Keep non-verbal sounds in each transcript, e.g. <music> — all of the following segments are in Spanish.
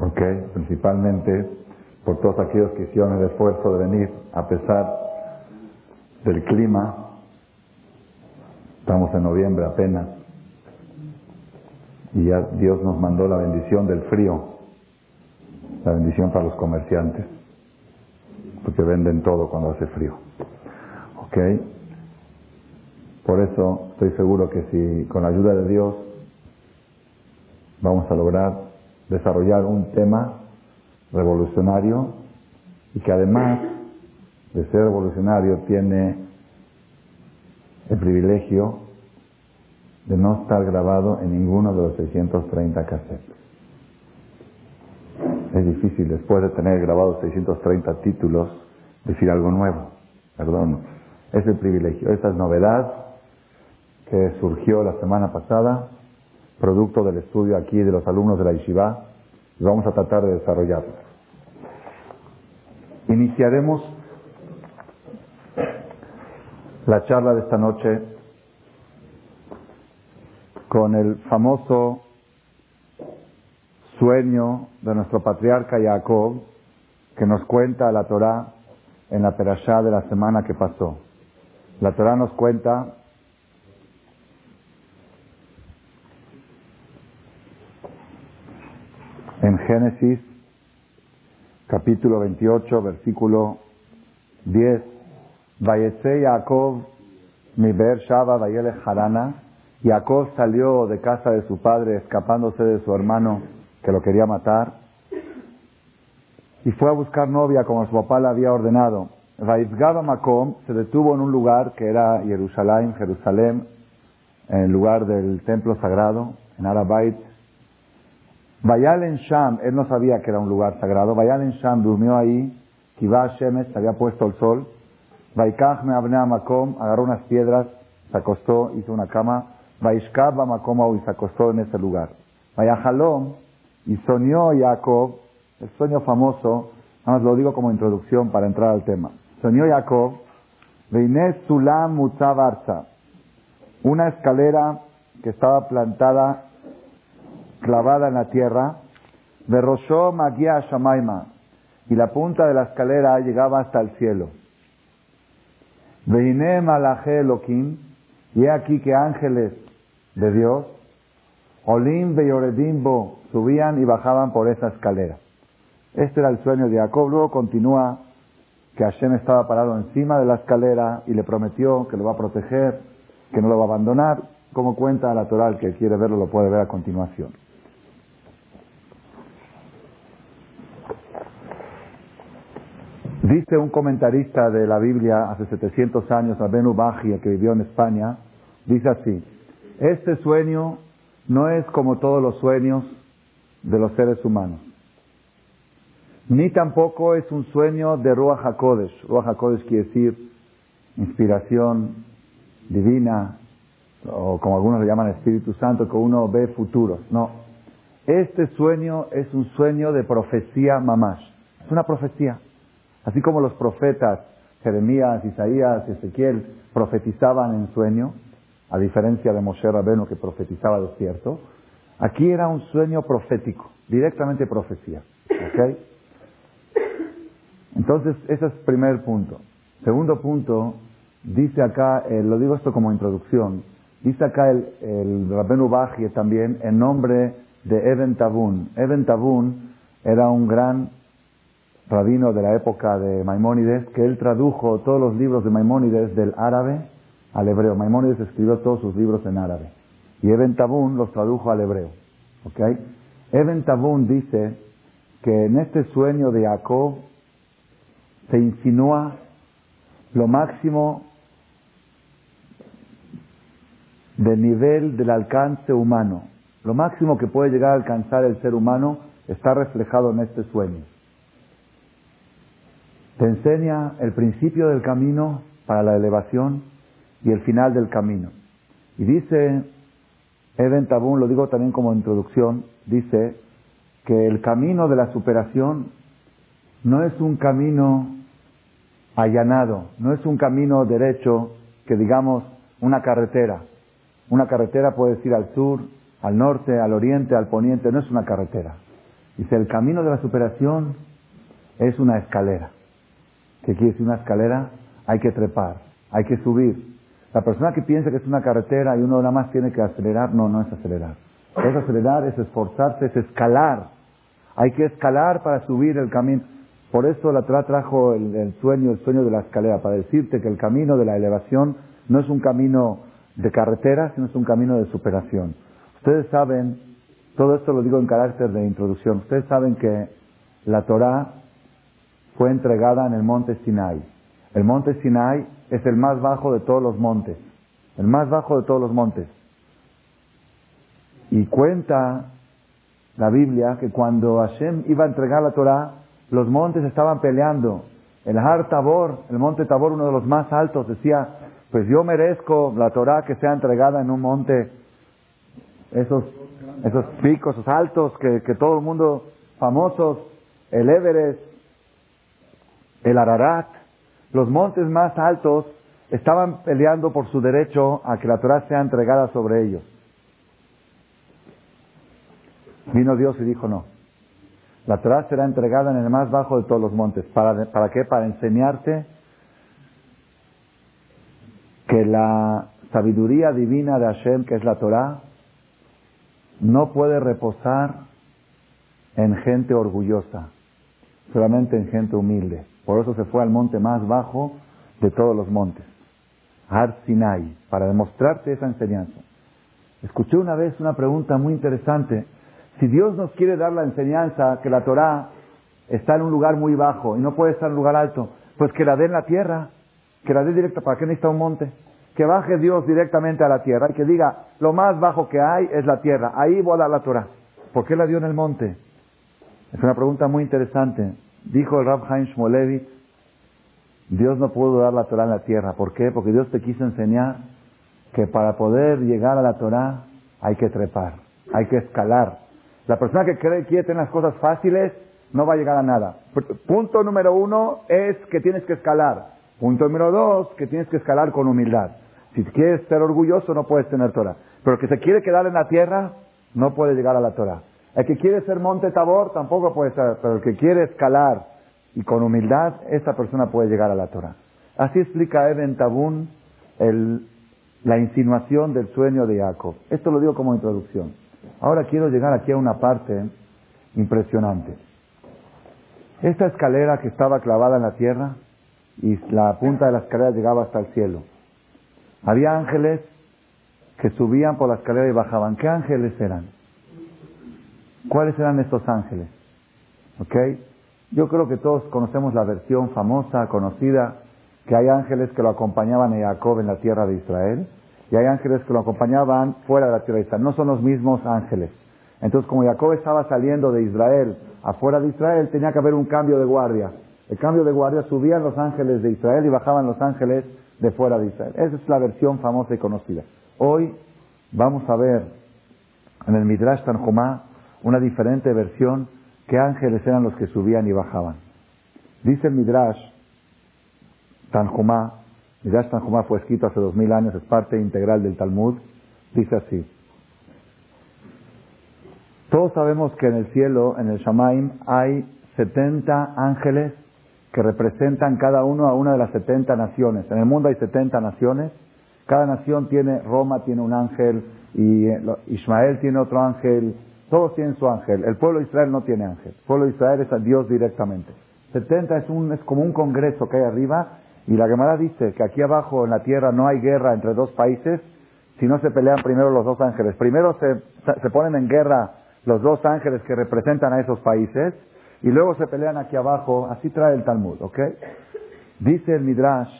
¿Ok? Principalmente por todos aquellos que hicieron el esfuerzo de venir a pesar del clima. Estamos en noviembre apenas. Y ya Dios nos mandó la bendición del frío, la bendición para los comerciantes, porque venden todo cuando hace frío. ¿Ok? Por eso estoy seguro que si con la ayuda de Dios vamos a lograr desarrollar un tema revolucionario y que además de ser revolucionario tiene el privilegio de no estar grabado en ninguno de los 630 cassettes. Es difícil después de tener grabados 630 títulos decir algo nuevo. Perdón. Es el privilegio. Esta es novedad que surgió la semana pasada, producto del estudio aquí de los alumnos de la Yeshiva, y vamos a tratar de desarrollarlo. Iniciaremos la charla de esta noche con el famoso sueño de nuestro patriarca Jacob que nos cuenta la Torá en la perashá de la semana que pasó. La Torá nos cuenta en Génesis capítulo 28 versículo 10 Vayese Jacob mi Shaba Vayele Harana Jacob salió de casa de su padre escapándose de su hermano que lo quería matar y fue a buscar novia como su papá le había ordenado. Vaizgaba Makom se detuvo en un lugar que era Jerusalén, Jerusalén, en el lugar del templo sagrado, en Arabait. Vayal en Sham, él no sabía que era un lugar sagrado. Vayal en Sham durmió ahí. Kiva Shemes, se había puesto el sol. Vaikach me abnea Makom, agarró unas piedras, se acostó, hizo una cama. Vaishkab Makom y se acostó en ese lugar. Vayahalom, y soñó Jacob, el sueño famoso, nada más lo digo como introducción para entrar al tema. Soñó Jacob, Veiné Sulam Mutzabarza, una escalera que estaba plantada, clavada en la tierra, Berroshó Magia Shamaima, y la punta de la escalera llegaba hasta el cielo. Veiné y he aquí que ángeles de Dios, Olim Beyoredimbo, subían y bajaban por esa escalera. Este era el sueño de Jacob. Luego continúa que Hashem estaba parado encima de la escalera y le prometió que lo va a proteger, que no lo va a abandonar. Como cuenta la Torah, que quiere verlo lo puede ver a continuación. Dice un comentarista de la Biblia hace 700 años, Abenu Baji, que vivió en España, dice así, este sueño no es como todos los sueños de los seres humanos. Ni tampoco es un sueño de Ruach HaKodesh. Ruach HaKodesh quiere decir inspiración divina, o como algunos le llaman Espíritu Santo, que uno ve futuros. No. Este sueño es un sueño de profecía mamash. Es una profecía. Así como los profetas Jeremías, Isaías, Ezequiel profetizaban en sueño, a diferencia de Moshe Rabeno que profetizaba despierto, aquí era un sueño profético, directamente profecía. ¿Ok? Entonces, ese es primer punto. Segundo punto, dice acá, eh, lo digo esto como introducción, dice acá el, el Rabenu Bajie también en nombre de Eben Tabun. Eben Tabun era un gran rabino de la época de Maimónides, que él tradujo todos los libros de Maimónides del árabe al hebreo. Maimónides escribió todos sus libros en árabe. Y Eben Tabun los tradujo al hebreo. ¿Ok? Eben Tabun dice que en este sueño de Jacob se insinúa lo máximo del nivel del alcance humano. Lo máximo que puede llegar a alcanzar el ser humano está reflejado en este sueño. Te enseña el principio del camino para la elevación y el final del camino. Y dice Eben Tabún, lo digo también como introducción, dice que el camino de la superación no es un camino allanado, no es un camino derecho que digamos una carretera. Una carretera puedes ir al sur, al norte, al oriente, al poniente, no es una carretera. Dice, el camino de la superación es una escalera. ¿Qué quiere decir una escalera? Hay que trepar, hay que subir. La persona que piensa que es una carretera y uno nada más tiene que acelerar, no, no es acelerar. Es acelerar, es esforzarse, es escalar. Hay que escalar para subir el camino. Por eso la Torah trajo el, sueño, el sueño de la escalera, para decirte que el camino de la elevación no es un camino de carretera, sino es un camino de superación. Ustedes saben, todo esto lo digo en carácter de introducción, ustedes saben que la Torah fue entregada en el monte Sinai. El monte Sinai es el más bajo de todos los montes, el más bajo de todos los montes. Y cuenta la Biblia que cuando Hashem iba a entregar la Torah, los montes estaban peleando. El Har Tabor, el monte Tabor, uno de los más altos, decía, pues yo merezco la Torah que sea entregada en un monte, esos, picos, esos altos que, que todo el mundo famosos, el Everest, el Ararat, los montes más altos estaban peleando por su derecho a que la Torah sea entregada sobre ellos. Vino Dios y dijo no. La Torah será entregada en el más bajo de todos los montes. ¿Para, ¿Para qué? Para enseñarte que la sabiduría divina de Hashem, que es la Torah, no puede reposar en gente orgullosa, solamente en gente humilde. Por eso se fue al monte más bajo de todos los montes, Har Sinai, para demostrarte esa enseñanza. Escuché una vez una pregunta muy interesante si Dios nos quiere dar la enseñanza que la Torah está en un lugar muy bajo y no puede estar en un lugar alto, pues que la dé en la tierra, que la dé directa, ¿para qué necesita un monte? Que baje Dios directamente a la tierra y que diga, lo más bajo que hay es la tierra, ahí voy a dar la Torah. ¿Por qué la dio en el monte? Es una pregunta muy interesante. Dijo el Rab Haim Shmolevitz, Dios no pudo dar la Torah en la tierra. ¿Por qué? Porque Dios te quiso enseñar que para poder llegar a la Torah hay que trepar, hay que escalar, la persona que cree que quiere tener las cosas fáciles no va a llegar a nada. Punto número uno es que tienes que escalar. Punto número dos, que tienes que escalar con humildad. Si quieres ser orgulloso, no puedes tener Torah. Pero que se quiere quedar en la tierra, no puede llegar a la Torah. El que quiere ser monte Tabor, tampoco puede ser. Pero el que quiere escalar y con humildad, esa persona puede llegar a la Torah. Así explica Eben Tabún la insinuación del sueño de Jacob. Esto lo digo como introducción. Ahora quiero llegar aquí a una parte impresionante. Esta escalera que estaba clavada en la tierra y la punta de la escalera llegaba hasta el cielo. Había ángeles que subían por la escalera y bajaban. ¿Qué ángeles eran? ¿Cuáles eran estos ángeles? ¿Ok? Yo creo que todos conocemos la versión famosa, conocida, que hay ángeles que lo acompañaban a Jacob en la tierra de Israel y hay ángeles que lo acompañaban fuera de la tierra de Israel. No son los mismos ángeles. Entonces, como Jacob estaba saliendo de Israel afuera de Israel, tenía que haber un cambio de guardia. El cambio de guardia subían los ángeles de Israel y bajaban los ángeles de fuera de Israel. Esa es la versión famosa y conocida. Hoy vamos a ver en el Midrash Tanjumá una diferente versión qué ángeles eran los que subían y bajaban. Dice el Midrash Tanjumá Midrash Tanjumá fue escrito hace dos mil años, es parte integral del Talmud. Dice así. Todos sabemos que en el cielo, en el Shamaim, hay 70 ángeles que representan cada uno a una de las 70 naciones. En el mundo hay 70 naciones. Cada nación tiene, Roma tiene un ángel, y eh, Ismael tiene otro ángel, todos tienen su ángel. El pueblo de Israel no tiene ángel. El pueblo de Israel es a Dios directamente. 70 es, un, es como un congreso que hay arriba y la Gemara dice que aquí abajo en la tierra no hay guerra entre dos países si no se pelean primero los dos ángeles. Primero se, se ponen en guerra los dos ángeles que representan a esos países y luego se pelean aquí abajo. Así trae el Talmud, ¿ok? Dice el Midrash,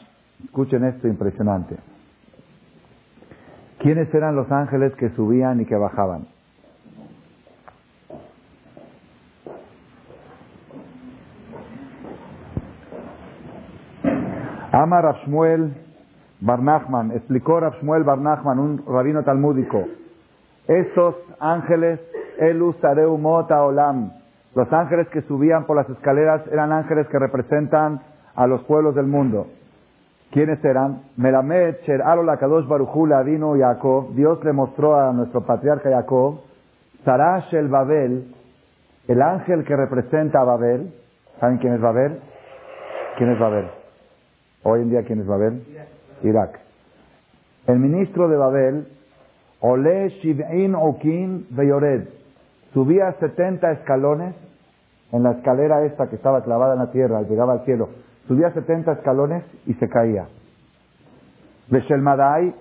escuchen esto impresionante. ¿Quiénes eran los ángeles que subían y que bajaban? Ama Rashmuel Barnachman, explicó Rashmuel Barnachman, un rabino talmúdico, estos ángeles, Elus Mota Olam, los ángeles que subían por las escaleras eran ángeles que representan a los pueblos del mundo. ¿Quiénes eran? Melamed, Sher Alola Kadosh Barujula, vino Jacob. Dios le mostró a nuestro patriarca Jacob, Sarash el Babel, el ángel que representa a Babel. ¿Saben quién es Babel? ¿Quién es Babel? Hoy en día, ¿quién es Babel? Irak. El ministro de Babel, Ole Shiv'in Okin Beyored, subía 70 escalones en la escalera esta que estaba clavada en la tierra, llegaba al cielo. Subía 70 escalones y se caía. Beshel Madai,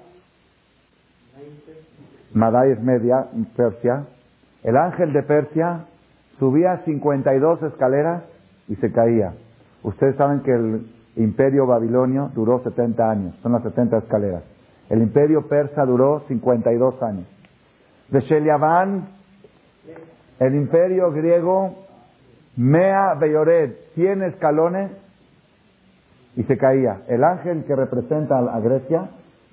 Madai es media, Persia. El ángel de Persia subía 52 escaleras y se caía. Ustedes saben que el imperio babilonio duró 70 años, son las 70 escaleras. El imperio persa duró 52 años. De Sheliavan, el imperio griego, Mea Beyored, 100 escalones y se caía. El ángel que representa a Grecia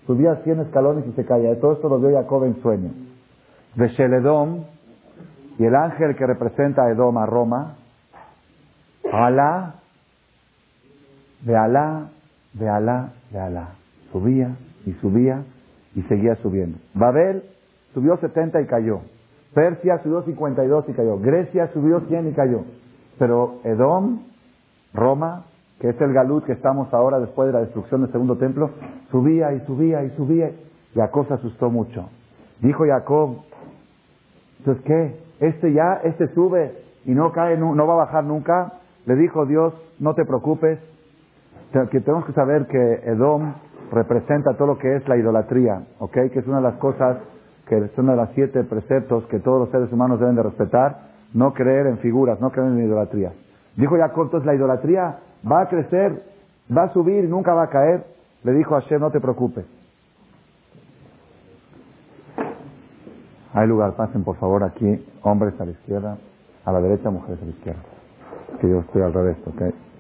subía 100 escalones y se caía. Todo esto lo vio Jacob en sueño. De Sheledom, y el ángel que representa a Edom a Roma, Alá, de Alá, de Alá, de Alá. Subía y subía y seguía subiendo. Babel subió 70 y cayó. Persia subió 52 y cayó. Grecia subió 100 y cayó. Pero Edom, Roma, que es el galut que estamos ahora después de la destrucción del segundo templo, subía y subía y subía. Jacob se asustó mucho. Dijo Jacob, entonces qué, este ya, este sube y no cae, no, no va a bajar nunca. Le dijo Dios, no te preocupes, que tenemos que saber que Edom representa todo lo que es la idolatría, ¿ok? Que es una de las cosas, que es una de las siete preceptos que todos los seres humanos deben de respetar, no creer en figuras, no creer en idolatría. Dijo Jacob, entonces la idolatría va a crecer, va a subir nunca va a caer. Le dijo a Hashem, no te preocupes. Hay lugar, pasen por favor aquí, hombres a la izquierda, a la derecha, mujeres a la izquierda. Que yo estoy al revés, ¿ok?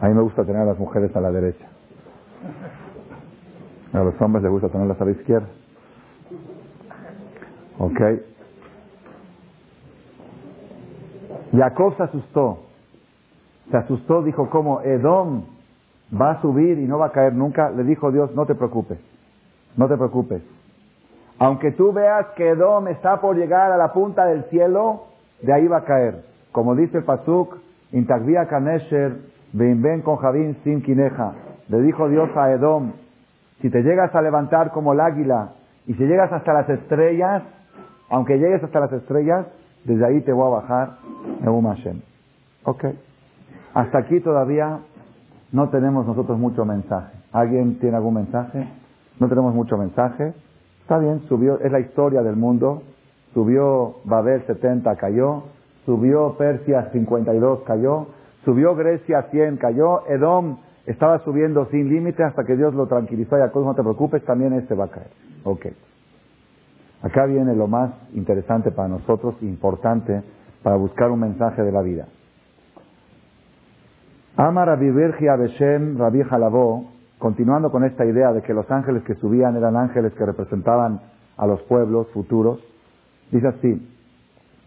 A mí me gusta tener a las mujeres a la derecha. A los hombres les gusta tenerlas a la izquierda. ¿Ok? Jacob se asustó. Se asustó, dijo, ¿cómo? Edom va a subir y no va a caer nunca. Le dijo Dios, no te preocupes. No te preocupes. Aunque tú veas que Edom está por llegar a la punta del cielo, de ahí va a caer. Como dice Pasuk, Intagvia Kanesher, ven con Javín sin quineja. Le dijo Dios a Edom, si te llegas a levantar como el águila y si llegas hasta las estrellas, aunque llegues hasta las estrellas, desde ahí te voy a bajar Neum Hashem. Ok. Hasta aquí todavía no tenemos nosotros mucho mensaje. ¿Alguien tiene algún mensaje? No tenemos mucho mensaje. Está bien, subió, es la historia del mundo. Subió Babel 70, cayó. Subió Persia 52, cayó. Subió Grecia 100, cayó. Edom estaba subiendo sin límite hasta que Dios lo tranquilizó. Jacob, no te preocupes, también este va a caer. Ok. Acá viene lo más interesante para nosotros, importante para buscar un mensaje de la vida. Ama Rabbi Bergia Beshem Rabbi Jalabó, continuando con esta idea de que los ángeles que subían eran ángeles que representaban a los pueblos futuros, dice así,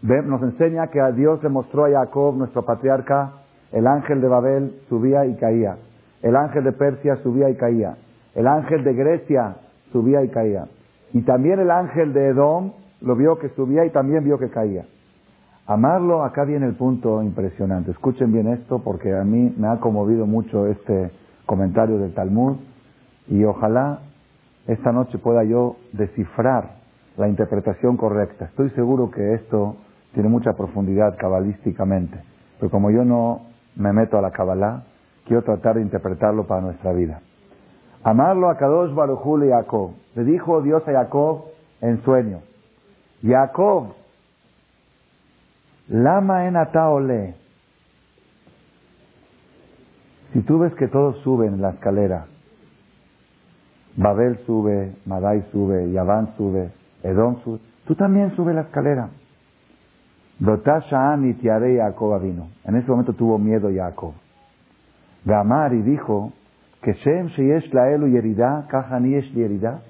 nos enseña que a Dios le mostró a Jacob, nuestro patriarca, el ángel de Babel subía y caía, el ángel de Persia subía y caía, el ángel de Grecia subía y caía. Y también el ángel de Edom lo vio que subía y también vio que caía. Amarlo, acá viene el punto impresionante. Escuchen bien esto porque a mí me ha conmovido mucho este comentario del Talmud y ojalá esta noche pueda yo descifrar la interpretación correcta. Estoy seguro que esto tiene mucha profundidad cabalísticamente, pero como yo no me meto a la cabalá, quiero tratar de interpretarlo para nuestra vida. Amarlo a Kadosh Baruchul y Jacob. Le dijo Dios a Jacob en sueño. Jacob, lama en ataole. Si tú ves que todos suben la escalera, Babel sube, Madai sube, Yaván sube, Edom sube, tú también sube la escalera. Dotashaan y Tiare Jacob vino. En ese momento tuvo miedo Jacob. Gamar y dijo, que Shem Sheyesh Laelu Yerida, Kahani Yesh Yerida.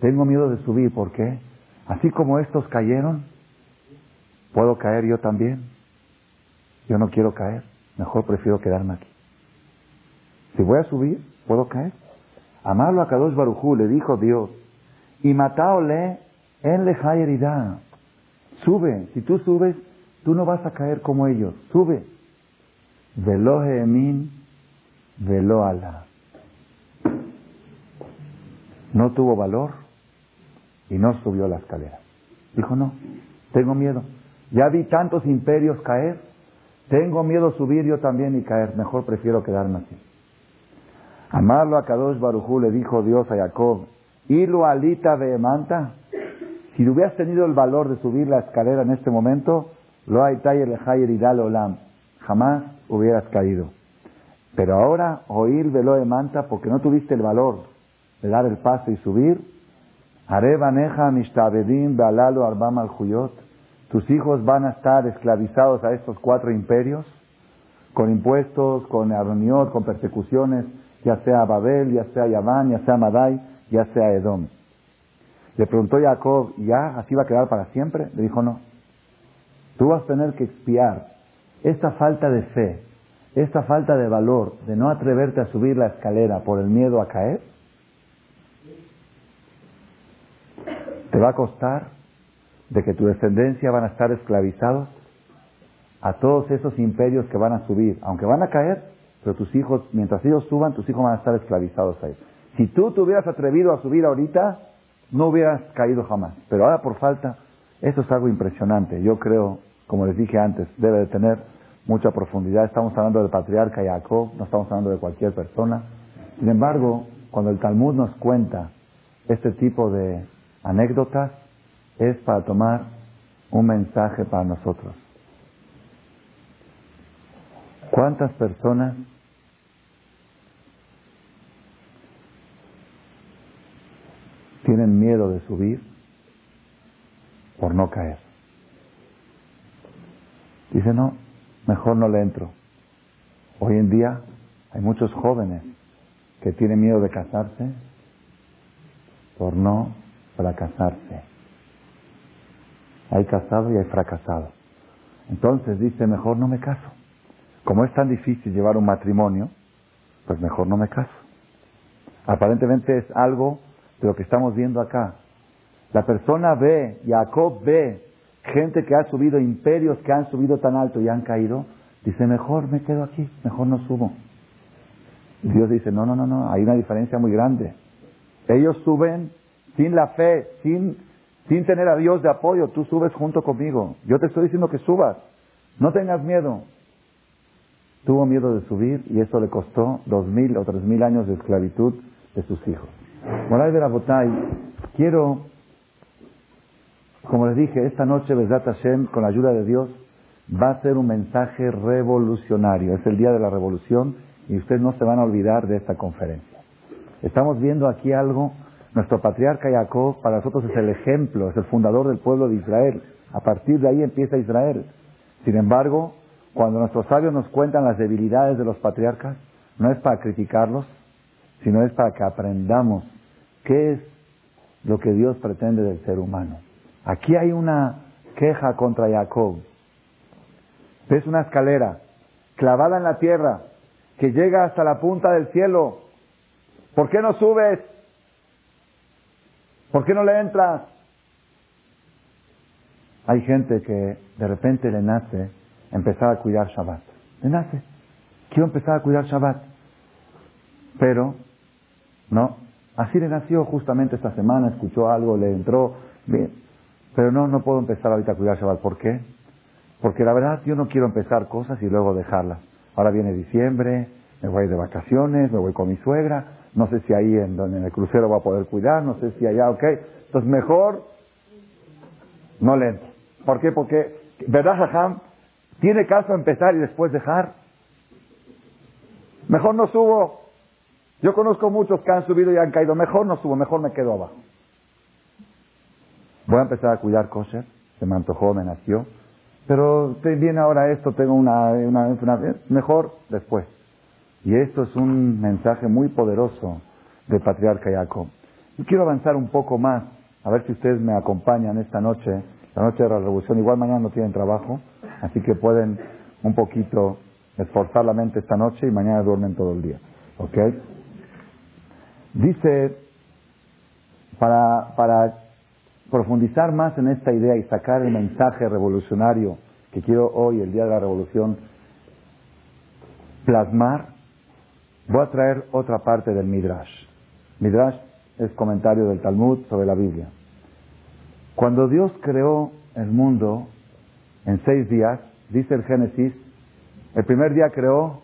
Tengo miedo de subir, ¿por qué? Así como estos cayeron, ¿puedo caer yo también? Yo no quiero caer, mejor prefiero quedarme aquí. Si voy a subir, puedo caer. Amarlo a Kadosh Barujú, le dijo Dios, y mataole en lejayeridad. Sube, si tú subes, tú no vas a caer como ellos. Sube. Velo Emin, velo ala. No tuvo valor y no subió la escalera. Dijo, no, tengo miedo. Ya vi tantos imperios caer, tengo miedo subir yo también y caer. Mejor prefiero quedarme así. Amarlo a Kadosh Barujú le dijo Dios a Jacob, y lo alita de manta. Si hubieras tenido el valor de subir la escalera en este momento, lo hay y dale olam. Jamás hubieras caído. Pero ahora, oír velo de manta, porque no tuviste el valor de dar el paso y subir. Arebaneja mishtabedim bealalo arbam al Tus hijos van a estar esclavizados a estos cuatro imperios, con impuestos, con aroniot, con persecuciones, ya sea Babel, ya sea Yaván, ya sea Madai, ya sea Edom. Le preguntó Jacob, ¿ya así va a quedar para siempre? Le dijo, no. Tú vas a tener que expiar esta falta de fe, esta falta de valor de no atreverte a subir la escalera por el miedo a caer. Te va a costar de que tu descendencia van a estar esclavizados a todos esos imperios que van a subir, aunque van a caer, pero tus hijos, mientras ellos suban, tus hijos van a estar esclavizados ahí. Si tú te hubieras atrevido a subir ahorita, no hubieras caído jamás. Pero ahora por falta, eso es algo impresionante. Yo creo, como les dije antes, debe de tener mucha profundidad. Estamos hablando del patriarca Jacob, no estamos hablando de cualquier persona. Sin embargo, cuando el Talmud nos cuenta este tipo de anécdotas, es para tomar un mensaje para nosotros. ¿Cuántas personas tienen miedo de subir por no caer? Dice, no, mejor no le entro. Hoy en día hay muchos jóvenes que tienen miedo de casarse por no fracasarse. Hay casado y hay fracasado. Entonces dice, mejor no me caso. Como es tan difícil llevar un matrimonio, pues mejor no me caso. Aparentemente es algo de lo que estamos viendo acá. La persona ve, Jacob ve, gente que ha subido imperios que han subido tan alto y han caído, dice, mejor me quedo aquí, mejor no subo. Dios dice, no, no, no, no, hay una diferencia muy grande. Ellos suben sin la fe, sin, sin tener a Dios de apoyo, tú subes junto conmigo. Yo te estoy diciendo que subas, no tengas miedo. Tuvo miedo de subir y eso le costó dos mil o tres mil años de esclavitud de sus hijos. Moral de la Botay, quiero, como les dije, esta noche Besat Hashem, con la ayuda de Dios, va a ser un mensaje revolucionario. Es el día de la revolución y ustedes no se van a olvidar de esta conferencia. Estamos viendo aquí algo, nuestro patriarca Jacob para nosotros es el ejemplo, es el fundador del pueblo de Israel. A partir de ahí empieza Israel. Sin embargo, cuando nuestros sabios nos cuentan las debilidades de los patriarcas, no es para criticarlos, sino es para que aprendamos qué es lo que Dios pretende del ser humano. Aquí hay una queja contra Jacob. Ves una escalera clavada en la tierra que llega hasta la punta del cielo. ¿Por qué no subes? ¿Por qué no le entras? Hay gente que de repente le nace empezar a cuidar Shabbat. Le nace. Quiero empezar a cuidar Shabbat. Pero, no. Así le nació justamente esta semana, escuchó algo, le entró. Bien. Pero no, no puedo empezar ahorita a cuidar Shabbat. ¿Por qué? Porque la verdad yo no quiero empezar cosas y luego dejarlas. Ahora viene diciembre, me voy de vacaciones, me voy con mi suegra, no sé si ahí en, en el crucero va a poder cuidar, no sé si allá, ok. Entonces mejor no le entro. ¿Por qué? Porque, ¿verdad, Jajam? ¿Tiene caso empezar y después dejar? Mejor no subo. Yo conozco muchos que han subido y han caído. Mejor no subo, mejor me quedo abajo. Voy a empezar a cuidar kosher. Se me antojó, me nació. Pero viene ahora esto, tengo una, una, Mejor después. Y esto es un mensaje muy poderoso del patriarca Jacob. Y quiero avanzar un poco más, a ver si ustedes me acompañan esta noche, la noche de la revolución. Igual mañana no tienen trabajo. Así que pueden un poquito esforzar la mente esta noche y mañana duermen todo el día. ¿Ok? Dice, para, profundizar más en esta idea y sacar el mensaje revolucionario que quiero hoy, el día de la revolución, plasmar, voy a traer otra parte del Midrash. Midrash es comentario del Talmud sobre la Biblia. Cuando Dios creó el mundo en seis días, dice el Génesis, el primer día creó,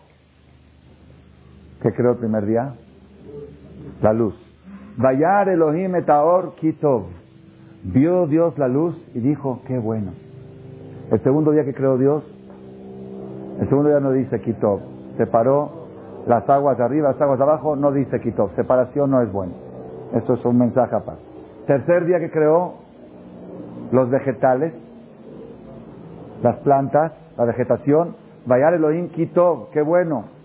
¿qué creó el primer día? La luz. Vayar Elohim etaor kitov. Vio Dios la luz y dijo, qué bueno. El segundo día que creó Dios, el segundo día no dice kitov. Separó las aguas de arriba, las aguas de abajo, no dice kitov. Separación no es bueno. Eso es un mensaje aparte. Tercer día que creó, los vegetales, las plantas, la vegetación. Vayar Elohim quitó, qué bueno.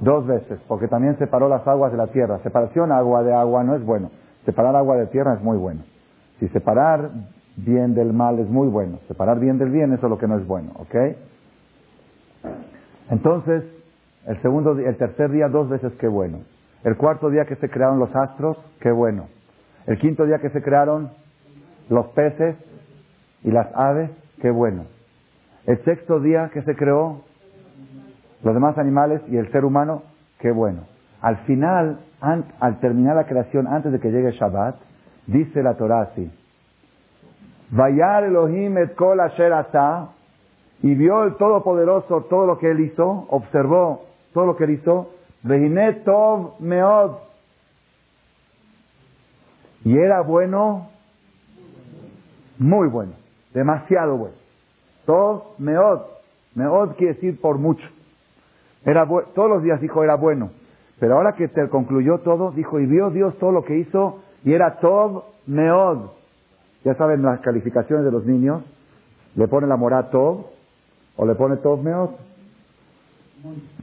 Dos veces, porque también separó las aguas de la tierra. Separación agua de agua no es bueno. Separar agua de tierra es muy bueno. Si separar bien del mal es muy bueno. Separar bien del bien eso es lo que no es bueno, ¿ok? Entonces, el segundo, el tercer día dos veces qué bueno. El cuarto día que se crearon los astros, qué bueno. El quinto día que se crearon los peces y las aves, qué bueno. El sexto día que se creó, los demás animales y el ser humano, qué bueno. Al final, al terminar la creación, antes de que llegue Shabbat, dice la Torah así. Vayar Elohim et kol asher y vio el Todopoderoso todo lo que él hizo, observó todo lo que él hizo, tov meod. Y era bueno muy bueno, demasiado bueno. Todo meod, meod quiere decir por mucho. Era todos los días dijo era bueno, pero ahora que te concluyó todo, dijo y vio Dios todo lo que hizo y era todo meod. Ya saben las calificaciones de los niños, le pone la morada o le pone todo meod.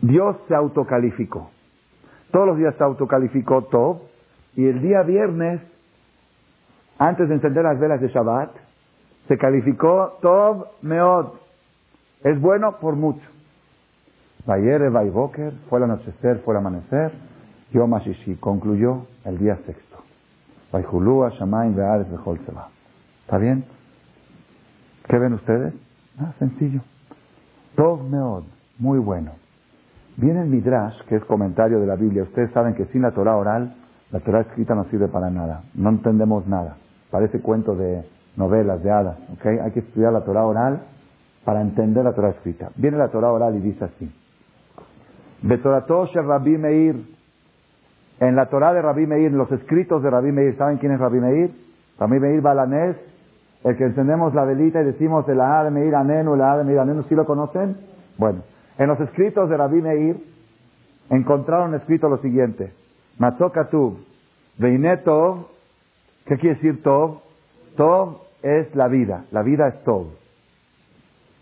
Dios se autocalificó. Todos los días se autocalificó todo y el día viernes, antes de encender las velas de Shabbat, se calificó Tov Meod. Es bueno por mucho. Vayere, Vayboker, fue el anochecer, fue el amanecer. Yom Ashishi concluyó el día sexto. Vayhulúa, Shamaim, Beares, Bejol ¿Está bien? ¿Qué ven ustedes? Ah, sencillo. Tov Meod, muy bueno. Viene el Midrash, que es comentario de la Biblia. Ustedes saben que sin la Torah oral, la Torah escrita no sirve para nada. No entendemos nada. Parece cuento de, novelas de hadas. ¿okay? Hay que estudiar la Torah oral para entender la Torah escrita. Viene la Torah oral y dice así. En la Torah de Rabbi Meir, en los escritos de Rabbi Meir, ¿saben quién es Rabbi Meir? Rabbi Meir Balanés, el que encendemos la velita y decimos el A de Meir Anenu, el A de Meir Anenu, ¿sí lo conocen? Bueno, en los escritos de Rabbi Meir encontraron escrito lo siguiente. Matzokatub, Veinetov, ¿qué quiere decir Tov? Tov es la vida, la vida es Tov.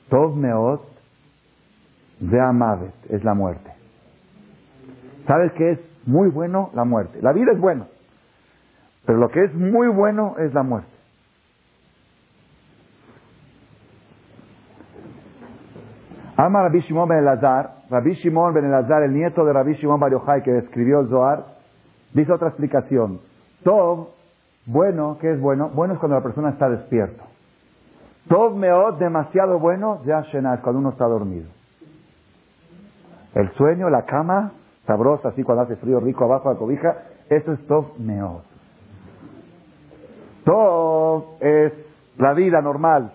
Tov meot de amavet es la muerte. ¿Sabes qué es muy bueno? La muerte. La vida es bueno, pero lo que es muy bueno es la muerte. Ama Rabbi Shimon ben Elazar, Rabbi Shimon ben Elazar, el nieto de Rabbi Shimon Bar Yochai que escribió el Zohar, dice otra explicación. Tov bueno, ¿qué es bueno? Bueno es cuando la persona está despierto. Tov meot, demasiado bueno, ya es cuando uno está dormido. El sueño, la cama, sabrosa, así cuando hace frío rico abajo de la cobija, eso es Tov meot. Tov es la vida normal.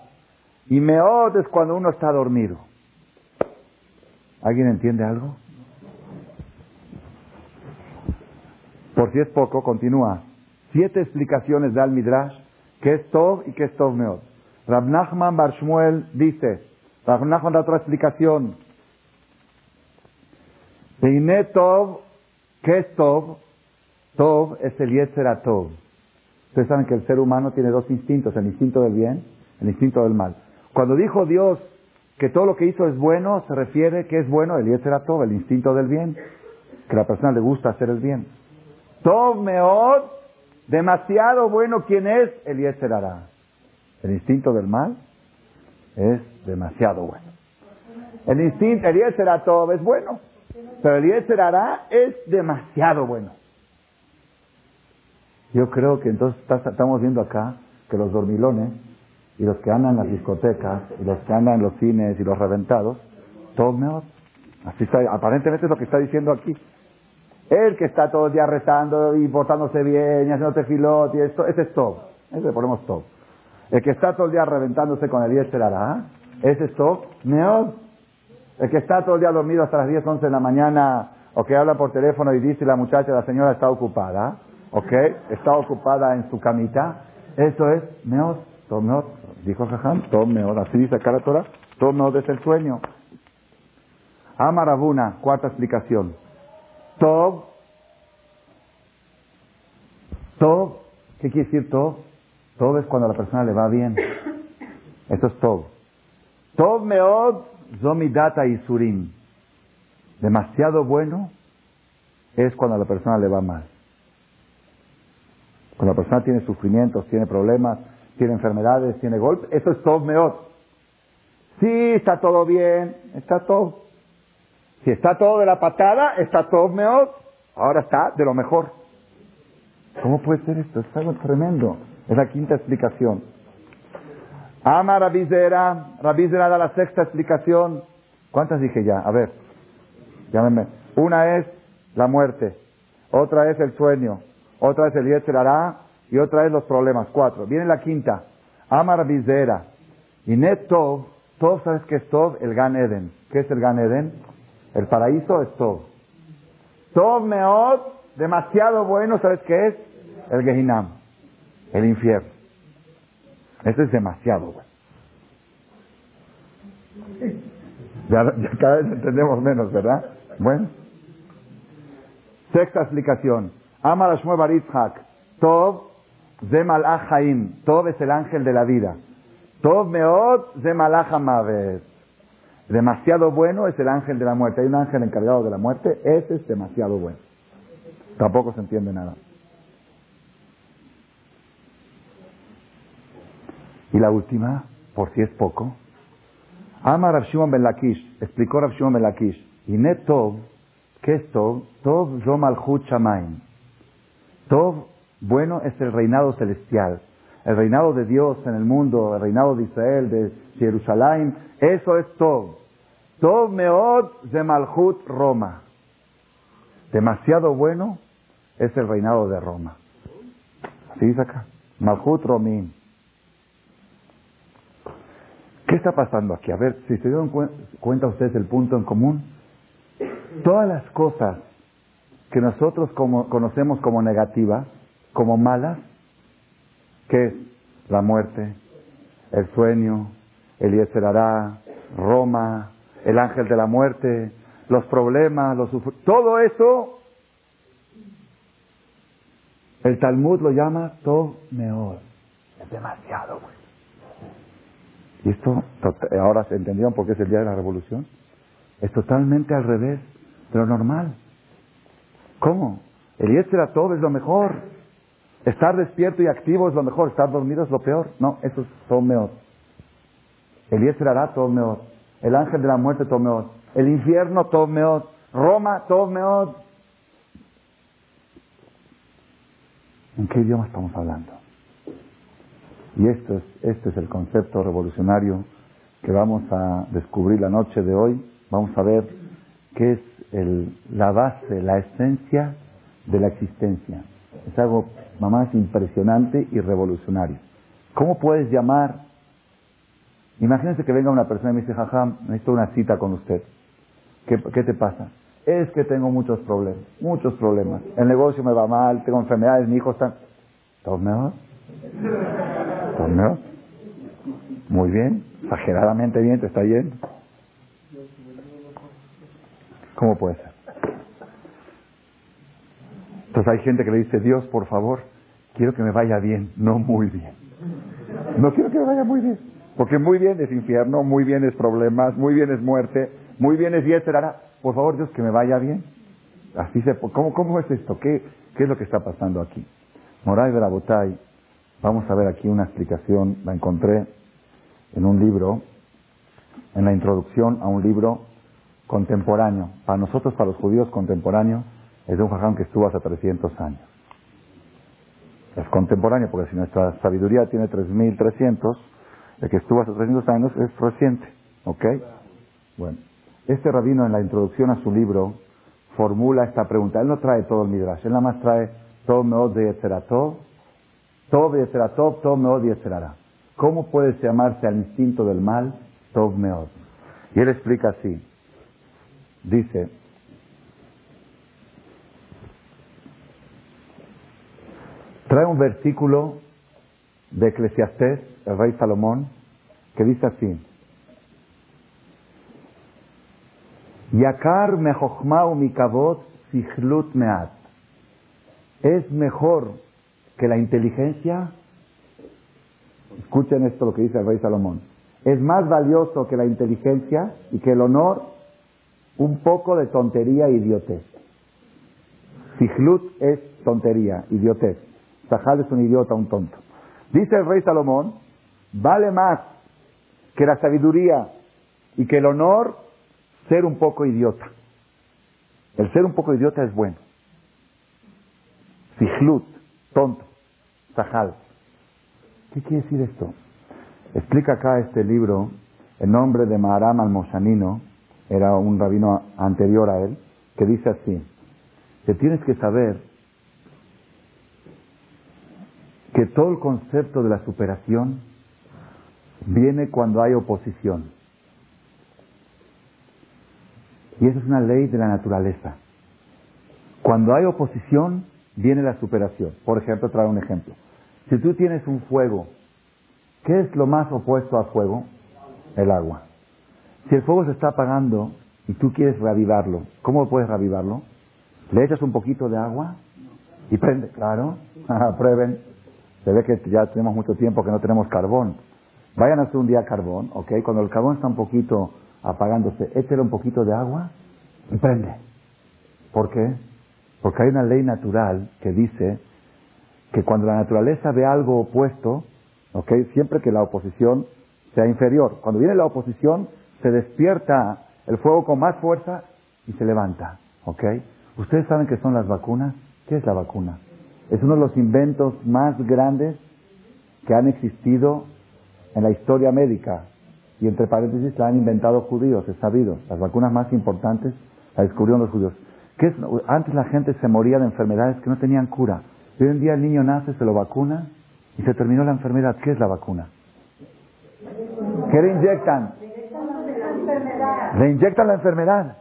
Y meot es cuando uno está dormido. ¿Alguien entiende algo? Por si es poco, continúa siete explicaciones da el Midrash que es Tov y que es Tov Meod. Rab Nachman Bar Shmuel dice, Rab Nachman da otra explicación. Peine Tov, ¿qué es Tov? Tov es el Yetzera Tov. Ustedes saben que el ser humano tiene dos instintos, el instinto del bien, el instinto del mal. Cuando dijo Dios que todo lo que hizo es bueno, se refiere que es bueno el Yetzera Tov, el instinto del bien, que a la persona le gusta hacer el bien. Tov Meod Demasiado bueno, ¿quién es? Eliezer hará. El instinto del mal es demasiado bueno. El instinto, Eliezer todo es bueno. Pero el Yetzer hará es demasiado bueno. Yo creo que entonces estamos viendo acá que los dormilones y los que andan en las discotecas y los que andan en los cines y los reventados, todos mejor. Así está, aparentemente es lo que está diciendo aquí. El que está todo el día rezando y portándose bien y haciendo tefilot y esto, ese es todo. Le ponemos todo. El que está todo el día reventándose con el Yetzer hará, ese es todo. Mejor. El que está todo el día dormido hasta las 10, 11 de la mañana, o que habla por teléfono y dice la muchacha, la señora está ocupada, ok, está ocupada en su camita, eso es meot, todo dijo Jajam, meot, así dice acá la Torah, es el sueño. Amarabuna, cuarta explicación. Tov, Tov, ¿qué quiere decir Tov? Tov es cuando a la persona le va bien. Eso es Tov. Tov meod Zomidata y Surim. Demasiado bueno es cuando a la persona le va mal. Cuando la persona tiene sufrimientos, tiene problemas, tiene enfermedades, tiene golpes, eso es todo mejor. Sí, está todo bien, está todo. Si está todo de la patada, está todo mejor. Ahora está de lo mejor. ¿Cómo puede ser esto? Es algo tremendo. Es la quinta explicación. Ama Rabizera, Rabizera da la sexta explicación. ¿Cuántas dije ya? A ver, llámenme. Una es la muerte, otra es el sueño, otra es el Yetzer y otra es los problemas. Cuatro. Viene la quinta. Ama Rabizera. Y Net Tov, ¿sabes qué es Tov? El Gan Eden. ¿Qué es el Gan Eden? El paraíso es Tov. Tov Meot, demasiado bueno, ¿sabes qué es? El Gehinam, el infierno. Eso es demasiado, güey. Ya, cada vez entendemos menos, ¿verdad? Bueno. Sexta explicación. Amar Shmuel Baritzhak. Tov Zemal Haim. Tov es el ángel de la vida. Tov Meot Zemal Mavet. Demasiado bueno es el ángel de la muerte. Hay un ángel encargado de la muerte. Ese es demasiado bueno. Tampoco se entiende nada. Y la última, por si es poco, Ama Rav Shimon Ben explicó Rav Shimon Ben Lakish, y Tov, ¿qué es Tov? Tov Zomalchut Shamaim. Tov, bueno, es el reinado celestial, el reinado de Dios en el mundo, el reinado de Israel, de Jerusalén, eso es Tov. Tov Meod Zemalchut Roma. Demasiado bueno es el reinado de Roma. Así dice Romim. ¿Qué está pasando aquí? A ver, si se dieron cuenta ustedes el punto en común. Todas las cosas que nosotros como, conocemos como negativas, como malas, que es la muerte, el sueño, el Yeserará, Roma, el ángel de la muerte, los problemas, los todo eso, el Talmud lo llama todo mejor. Es demasiado, güey. Y esto, ahora se entendieron por qué es el día de la revolución. Es totalmente al revés de lo normal. ¿Cómo? El Yetzera todo es lo mejor. Estar despierto y activo es lo mejor. Estar dormido es lo peor. No, eso es todo mejor. El Yetzera todo mejor. El ángel de la muerte todo mejor. El infierno todo mejor. Roma todo mejor. ¿En qué idioma estamos hablando? Y esto es, este es el concepto revolucionario que vamos a descubrir la noche de hoy. Vamos a ver qué es el, la base, la esencia de la existencia. Es algo más impresionante y revolucionario. ¿Cómo puedes llamar? Imagínense que venga una persona y me dice, jajam, necesito una cita con usted. ¿Qué, ¿Qué, te pasa? Es que tengo muchos problemas, muchos problemas. El negocio me va mal, tengo enfermedades, mi hijo está... ¿Todo mejor? Muy bien, exageradamente bien, te está yendo. ¿Cómo puede ser? Entonces hay gente que le dice, Dios, por favor, quiero que me vaya bien, no muy bien. No quiero que me vaya muy bien. Porque muy bien es infierno, muy bien es problemas, muy bien es muerte, muy bien es yesterara. Por favor, Dios, que me vaya bien. Así se, ¿cómo, ¿Cómo es esto? ¿Qué, ¿Qué es lo que está pasando aquí? Moray Verabotay Vamos a ver aquí una explicación, la encontré en un libro, en la introducción a un libro contemporáneo, para nosotros, para los judíos contemporáneo, es de un jajam que estuvo hace 300 años. Es contemporáneo, porque si nuestra sabiduría tiene 3.300, el que estuvo hace 300 años es reciente. ¿Ok? Bueno, este rabino en la introducción a su libro formula esta pregunta. Él no trae todo el midrash, él nada más trae todo meod de Yetzeratov, todo de Yetzeratov, todo meod de Yetzerara. ¿Cómo puede llamarse al instinto del mal Tov Meod? Y él explica así. Dice, trae un versículo de Eclesiastés, el rey Salomón, que dice así. Yakar mejochmau mikavot sichlut meat. Es mejor que la inteligencia Escuchen esto lo que dice el rey Salomón. Es más valioso que la inteligencia y que el honor un poco de tontería e idiotez. Sijlut es tontería, idiotez. Sahal es un idiota, un tonto. Dice el rey Salomón, vale más que la sabiduría y que el honor ser un poco idiota. El ser un poco idiota es bueno. Sijlut, tonto, ¿Qué quiere decir esto? Explica acá este libro el nombre de Maharam al-Moshanino, era un rabino anterior a él, que dice así, que tienes que saber que todo el concepto de la superación viene cuando hay oposición. Y esa es una ley de la naturaleza. Cuando hay oposición, viene la superación. Por ejemplo, trae un ejemplo. Si tú tienes un fuego, ¿qué es lo más opuesto a fuego? El agua. Si el fuego se está apagando y tú quieres reavivarlo, ¿cómo puedes reavivarlo? Le echas un poquito de agua y prende, claro, <laughs> prueben. Se ve que ya tenemos mucho tiempo que no tenemos carbón. Vayan a hacer un día carbón, ¿ok? Cuando el carbón está un poquito apagándose, échale un poquito de agua y prende. ¿Por qué? Porque hay una ley natural que dice que cuando la naturaleza ve algo opuesto, ¿okay? siempre que la oposición sea inferior, cuando viene la oposición, se despierta el fuego con más fuerza y se levanta. ¿okay? ¿Ustedes saben qué son las vacunas? ¿Qué es la vacuna? Es uno de los inventos más grandes que han existido en la historia médica. Y entre paréntesis la han inventado judíos, es sabido. Las vacunas más importantes las descubrieron los judíos. ¿Qué es? Antes la gente se moría de enfermedades que no tenían cura. Y hoy en día el niño nace, se lo vacuna y se terminó la enfermedad. ¿Qué es la vacuna? ¿Qué le inyectan? Le inyectan la enfermedad.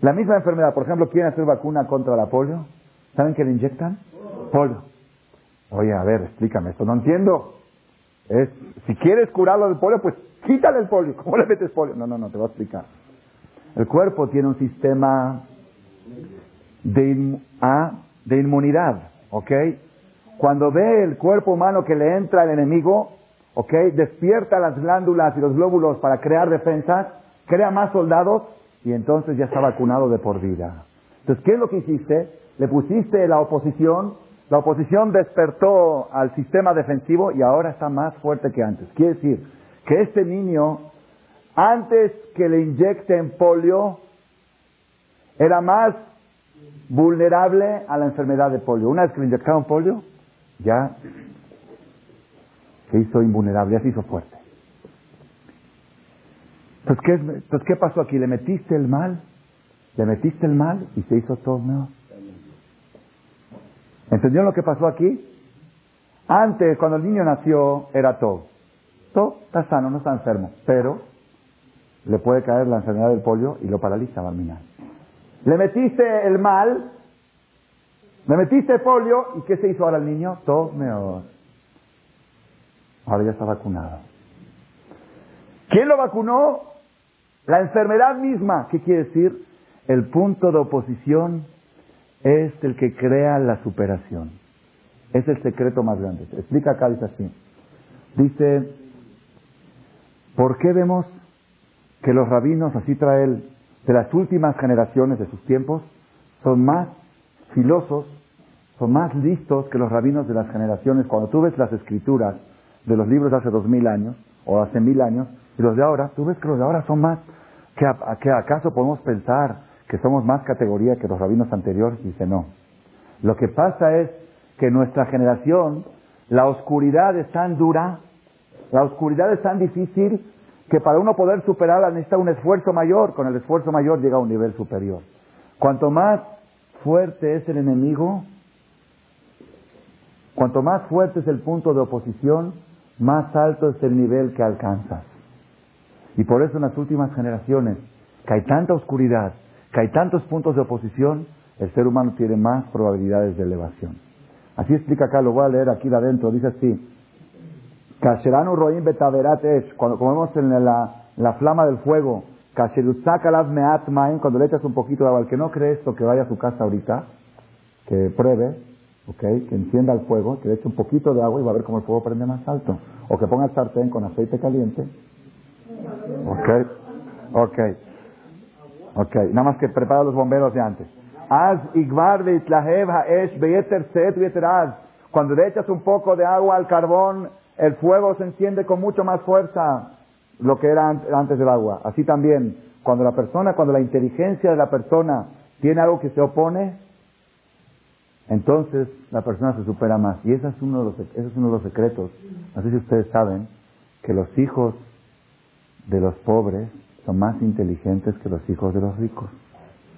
La misma enfermedad. Por ejemplo, quieren hacer vacuna contra la polio. ¿Saben qué le inyectan? Polio. Oye, a ver, explícame esto. No entiendo. Es, si quieres curarlo del polio, pues quítale el polio. ¿Cómo le metes polio? No, no, no, te voy a explicar. El cuerpo tiene un sistema de, ah, de inmunidad. ¿Ok? Cuando ve el cuerpo humano que le entra el enemigo, ¿ok? Despierta las glándulas y los glóbulos para crear defensas, crea más soldados y entonces ya está vacunado de por vida. Entonces, ¿qué es lo que hiciste? Le pusiste la oposición, la oposición despertó al sistema defensivo y ahora está más fuerte que antes. Quiere decir que este niño, antes que le inyecten polio, era más vulnerable a la enfermedad de polio. Una vez que le inyectaron polio, ya se hizo invulnerable, ya se hizo fuerte. Entonces ¿qué, entonces, ¿qué pasó aquí? ¿Le metiste el mal? ¿Le metiste el mal y se hizo todo nuevo? ¿Entendieron lo que pasó aquí? Antes, cuando el niño nació, era todo. Todo está sano, no está enfermo, pero le puede caer la enfermedad del polio y lo paraliza terminar. Le metiste el mal, le metiste polio, ¿y qué se hizo ahora el niño? Todo mejor. Ahora ya está vacunado. ¿Quién lo vacunó? La enfermedad misma. ¿Qué quiere decir? El punto de oposición es el que crea la superación. Es el secreto más grande. Explica acá, dice así. Dice, ¿por qué vemos que los rabinos, así trae de las últimas generaciones de sus tiempos son más filosos, son más listos que los rabinos de las generaciones. Cuando tú ves las escrituras de los libros de hace dos mil años o hace mil años y los de ahora, tú ves que los de ahora son más. ¿Qué, ¿Acaso podemos pensar que somos más categoría que los rabinos anteriores? Dice, no. Lo que pasa es que en nuestra generación la oscuridad es tan dura, la oscuridad es tan difícil que para uno poder superarla necesita un esfuerzo mayor. Con el esfuerzo mayor llega a un nivel superior. Cuanto más fuerte es el enemigo, cuanto más fuerte es el punto de oposición, más alto es el nivel que alcanzas. Y por eso en las últimas generaciones, que hay tanta oscuridad, que hay tantos puntos de oposición, el ser humano tiene más probabilidades de elevación. Así explica acá, lo voy a leer aquí de adentro, dice así. Kasheranu roim betaverat cuando comemos en la, la flama del fuego, meat cuando le echas un poquito de agua, el que no cree esto, que vaya a su casa ahorita, que pruebe, okay, que encienda el fuego, que le eche un poquito de agua y va a ver cómo el fuego prende más alto. O que ponga el sartén con aceite caliente. Ok, ok, ok. Nada más que prepara los bomberos de antes. Cuando le echas un poco de agua al carbón, el fuego se enciende con mucho más fuerza lo que era antes del agua. Así también, cuando la persona, cuando la inteligencia de la persona tiene algo que se opone, entonces la persona se supera más. Y ese es uno de los, es uno de los secretos. No sé si ustedes saben que los hijos de los pobres son más inteligentes que los hijos de los ricos.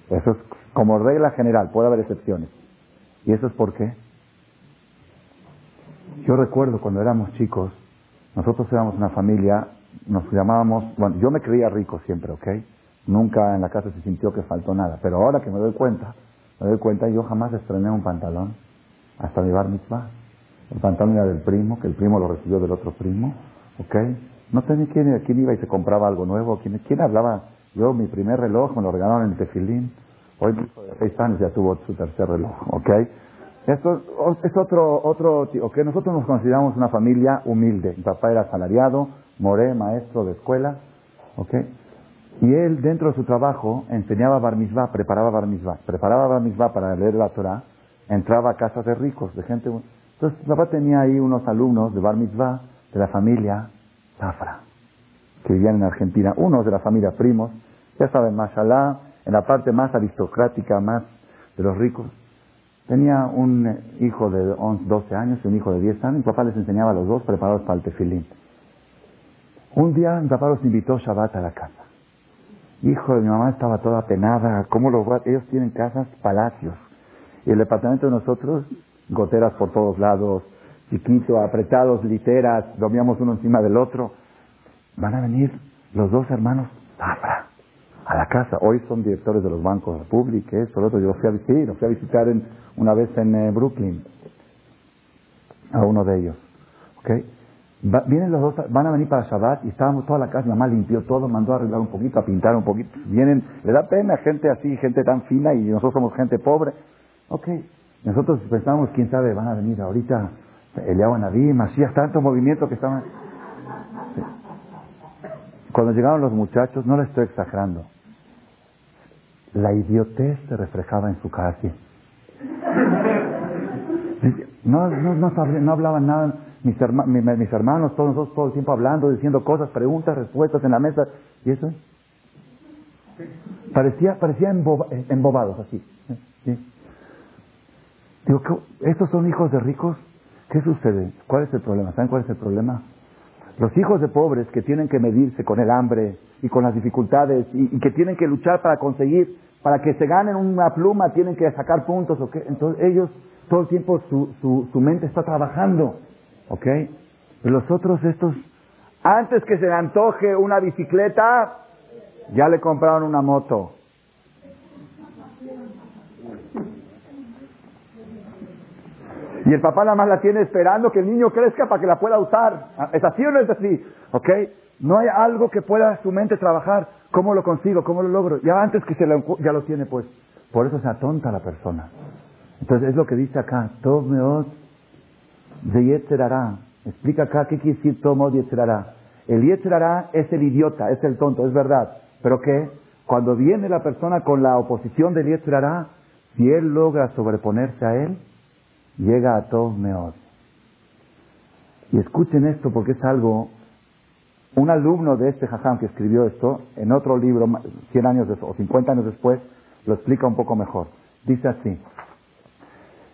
Eso es como regla general, puede haber excepciones. ¿Y eso es por qué? Yo recuerdo cuando éramos chicos, nosotros éramos una familia, nos llamábamos, bueno, yo me creía rico siempre, ¿ok? Nunca en la casa se sintió que faltó nada, pero ahora que me doy cuenta, me doy cuenta, yo jamás estrené un pantalón hasta mi bar mitzvah. El pantalón era del primo, que el primo lo recibió del otro primo, ¿ok? No sé quién, quién iba y se compraba algo nuevo, quién, quién hablaba. Yo, mi primer reloj me lo regalaron en el tefilín. Hoy, de seis años, ya tuvo su tercer reloj, ¿ok? Esto es otro, otro, ok, nosotros nos consideramos una familia humilde. Mi papá era asalariado, moré, maestro de escuela, ok. Y él, dentro de su trabajo, enseñaba bar mitzvah, preparaba bar mitzvah, preparaba bar mitzvah para leer la Torah, entraba a casas de ricos, de gente. Entonces, mi papá tenía ahí unos alumnos de bar mitzvah de la familia Zafra, que vivían en Argentina, unos de la familia primos, ya saben, mashallah, en la parte más aristocrática, más de los ricos. Tenía un hijo de 11, 12 años y un hijo de 10 años. Mi papá les enseñaba a los dos preparados para el tefilín. Un día mi papá los invitó Shabbat a la casa. Hijo de mi mamá estaba toda penada. ¿Cómo los Ellos tienen casas, palacios. Y el departamento de nosotros, goteras por todos lados, chiquito, apretados, literas, dormíamos uno encima del otro. Van a venir los dos hermanos Zafra a la casa. Hoy son directores de los bancos Republic, esto, lo otro. Yo fui a visitar, fui a visitar una vez en eh, Brooklyn a uno de ellos. ¿Okay? vienen los dos, van a venir para Shabbat y estábamos toda la casa, mi mamá limpió todo, mandó a arreglar un poquito, a pintar un poquito. Vienen, le da pena gente así, gente tan fina y nosotros somos gente pobre. Ok, nosotros pensamos, quién sabe, van a venir ahorita Eliyahu Naví, Masías, tanto movimiento que estaban... Cuando llegaron los muchachos, no les estoy exagerando, la idiotez se reflejaba en su cara No, no, no, hablaban nada. Mis, hermanos, todos nosotros todo el tiempo hablando, diciendo cosas, preguntas, respuestas en la mesa. ¿Y eso? Parecía, parecía embobados así. Digo, ¿estos son hijos de ricos? ¿Qué sucede? ¿Cuál es el problema? ¿Saben cuál es el problema? Los hijos de pobres que tienen que medirse con el hambre y con las dificultades y, que tienen que luchar para conseguir, para que se ganen una pluma, tienen que sacar puntos, ¿ok? Entonces ellos todo el tiempo su, su, su mente está trabajando, ¿ok? Pero los otros, estos, antes que se le antoje una bicicleta, ya le compraron una moto. Y el papá nada más la tiene esperando que el niño crezca para que la pueda usar. ¿Es así o no es así? ¿Ok? No hay algo que pueda su mente trabajar. ¿Cómo lo consigo? ¿Cómo lo logro? Ya antes que se lo, ya lo tiene, pues. Por eso se atonta la persona. Entonces es lo que dice acá. Tomeos de Yetzerará. Explica acá qué quiere decir Tomo de Yetzerará. El Yetzerará es el idiota, es el tonto, es verdad. Pero que cuando viene la persona con la oposición del Yetzerará, si él logra sobreponerse a él, llega a Tov Meod. Y escuchen esto porque es algo un alumno de este jajam que escribió esto, en otro libro, 100 años o 50 años después, lo explica un poco mejor. Dice así,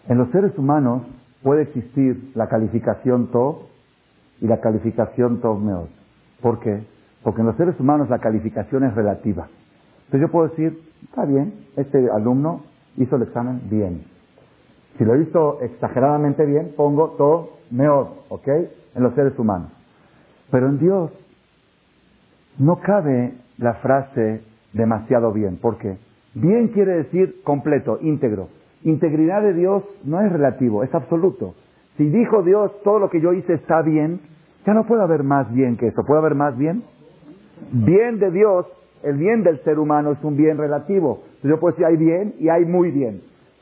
en los seres humanos puede existir la calificación Tov y la calificación Tov Meod. ¿Por qué? Porque en los seres humanos la calificación es relativa. Entonces yo puedo decir, está bien, este alumno hizo el examen bien. Si lo hizo exageradamente bien, pongo Tov ¿ok? En los seres humanos. Pero en Dios no cabe la frase demasiado bien. ¿Por qué? Bien quiere decir completo, íntegro. Integridad de Dios no es relativo, es absoluto. Si dijo Dios todo lo que yo hice está bien, ya no puede haber más bien que eso. ¿Puede haber más bien? Bien de Dios, el bien del ser humano es un bien relativo. Yo puedo decir hay bien y hay muy bien.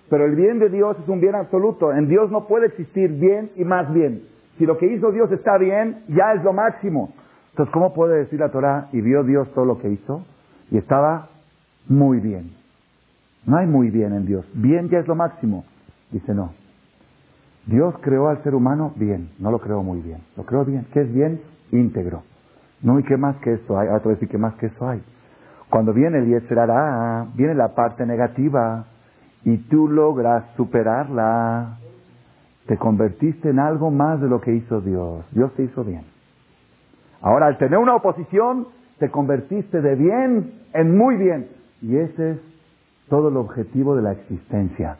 Pero el bien de Dios es un bien absoluto. En Dios no puede existir bien y más bien. Si lo que hizo Dios está bien, ya es lo máximo. Entonces, ¿cómo puede decir la Torah y vio Dios todo lo que hizo? Y estaba muy bien. No hay muy bien en Dios. Bien ya es lo máximo. Dice, no. Dios creó al ser humano bien, no lo creó muy bien. Lo creó bien. ¿Qué es bien? Íntegro. No, ¿y qué más que eso hay? Ahora te voy a decir, ¿qué más que eso hay? Cuando viene el Yetzerará, viene la parte negativa y tú logras superarla, te convertiste en algo más de lo que hizo Dios. Dios te hizo bien. Ahora, al tener una oposición, te convertiste de bien en muy bien. Y ese es todo el objetivo de la existencia.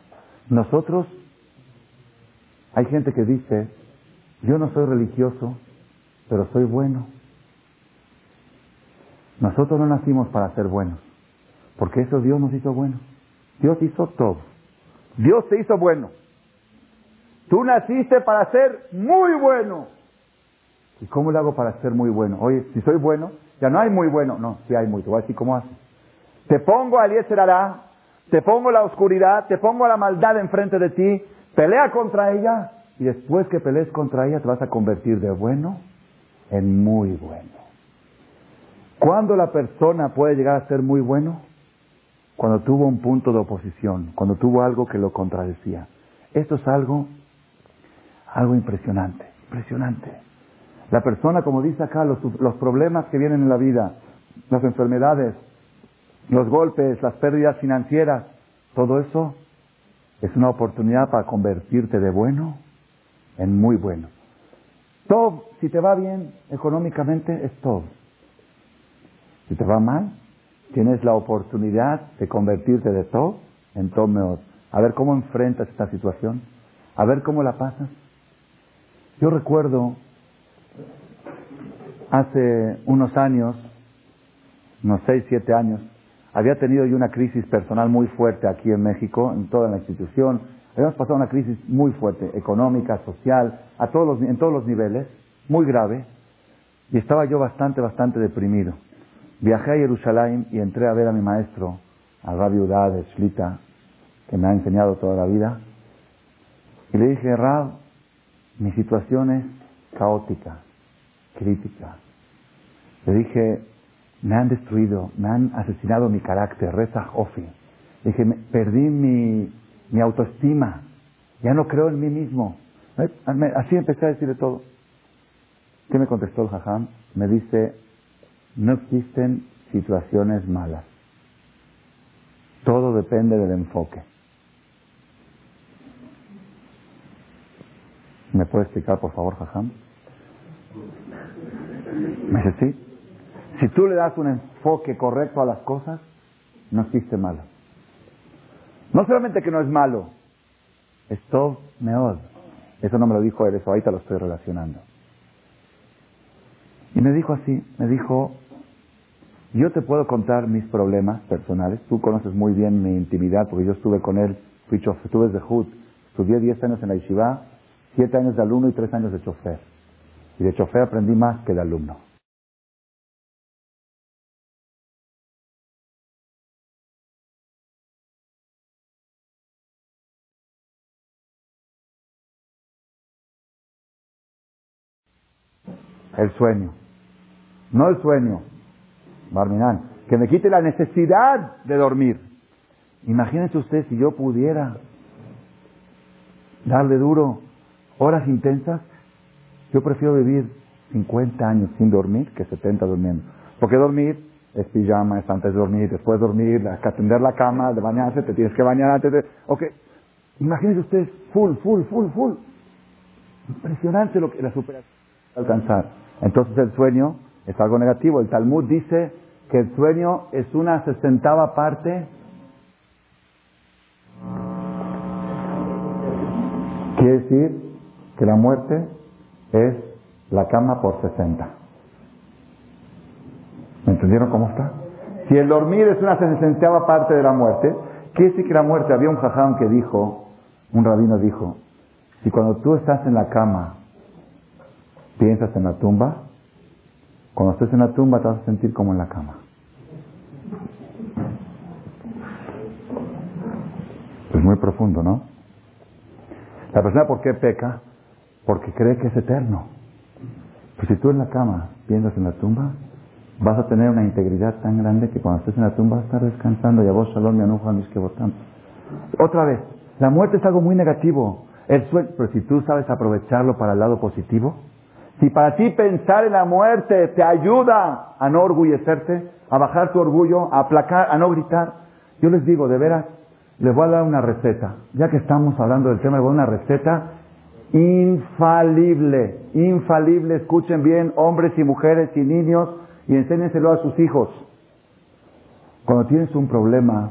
Nosotros, hay gente que dice, yo no soy religioso, pero soy bueno. Nosotros no nacimos para ser buenos, porque eso Dios nos hizo buenos. Dios hizo todo. Dios te hizo bueno. Tú naciste para ser muy bueno. ¿Y cómo lo hago para ser muy bueno? Oye, si soy bueno, ya no hay muy bueno. No, sí hay muy. Te voy a decir cómo hace. Te pongo a Eliezer Ará, te pongo la oscuridad, te pongo la maldad enfrente de ti, pelea contra ella, y después que pelees contra ella te vas a convertir de bueno en muy bueno. ¿Cuándo la persona puede llegar a ser muy bueno? Cuando tuvo un punto de oposición, cuando tuvo algo que lo contradecía. Esto es algo, algo impresionante, impresionante. La persona, como dice acá, los, los problemas que vienen en la vida, las enfermedades, los golpes, las pérdidas financieras, todo eso es una oportunidad para convertirte de bueno en muy bueno. Todo, si te va bien económicamente, es todo. Si te va mal, tienes la oportunidad de convertirte de todo en todo mejor. A ver cómo enfrentas esta situación, a ver cómo la pasas. Yo recuerdo hace unos años, unos seis, siete años, había tenido yo una crisis personal muy fuerte aquí en México, en toda la institución. Habíamos pasado una crisis muy fuerte, económica, social, a todos los, en todos los niveles, muy grave. Y estaba yo bastante, bastante deprimido. Viajé a Jerusalén y entré a ver a mi maestro, al Rabbi Udad de Shlita, que me ha enseñado toda la vida. Y le dije, Rab, mi situación es caótica, crítica. Le dije, me han destruido, me han asesinado mi carácter, reza Ofi. Dije, perdí mi, mi autoestima, ya no creo en mí mismo. Así empecé a decirle todo. ¿Qué me contestó el jajam? Me dice, no existen situaciones malas. Todo depende del enfoque. ¿Me puede explicar, por favor, jajam? Me dice, sí. Si tú le das un enfoque correcto a las cosas, no existe malo. No solamente que no es malo, es todo mejor. Eso no me lo dijo él, eso ahorita lo estoy relacionando. Y me dijo así, me dijo, yo te puedo contar mis problemas personales, tú conoces muy bien mi intimidad porque yo estuve con él, fui chofer, estuve desde Hud, estudié 10 años en la yeshiva, 7 años de alumno y 3 años de chofer. Y de chofer aprendí más que de alumno. El sueño. No el sueño, Barminán, que me quite la necesidad de dormir. Imagínense usted si yo pudiera darle duro horas intensas, yo prefiero vivir 50 años sin dormir que 70 durmiendo. Porque dormir es pijama, es antes de dormir, después de dormir, atender la cama, de bañarse, te tienes que bañar antes de... Ok, imagínense ustedes full, full, full, full. Impresionante lo que la superación alcanzar. Entonces el sueño es algo negativo. El Talmud dice que el sueño es una sesentava parte. Quiere decir que la muerte es la cama por 60. ¿Me entendieron cómo está? Si el dormir es una sesentava parte de la muerte, quiere decir que la muerte, había un jajam que dijo, un rabino dijo, si cuando tú estás en la cama piensas en la tumba, cuando estés en la tumba te vas a sentir como en la cama. Es muy profundo, ¿no? La persona, ¿por qué peca? Porque cree que es eterno. Pues si tú en la cama piensas en la tumba, vas a tener una integridad tan grande que cuando estés en la tumba vas a estar descansando y a vos, shalom, votamos. Otra vez, la muerte es algo muy negativo. El sueño, pero si tú sabes aprovecharlo para el lado positivo, si para ti pensar en la muerte te ayuda a no orgullecerte, a bajar tu orgullo, a aplacar, a no gritar, yo les digo, de veras, les voy a dar una receta. Ya que estamos hablando del tema, les voy a dar una receta infalible, infalible. Escuchen bien, hombres y mujeres y niños, y enséñenselo a sus hijos. Cuando tienes un problema,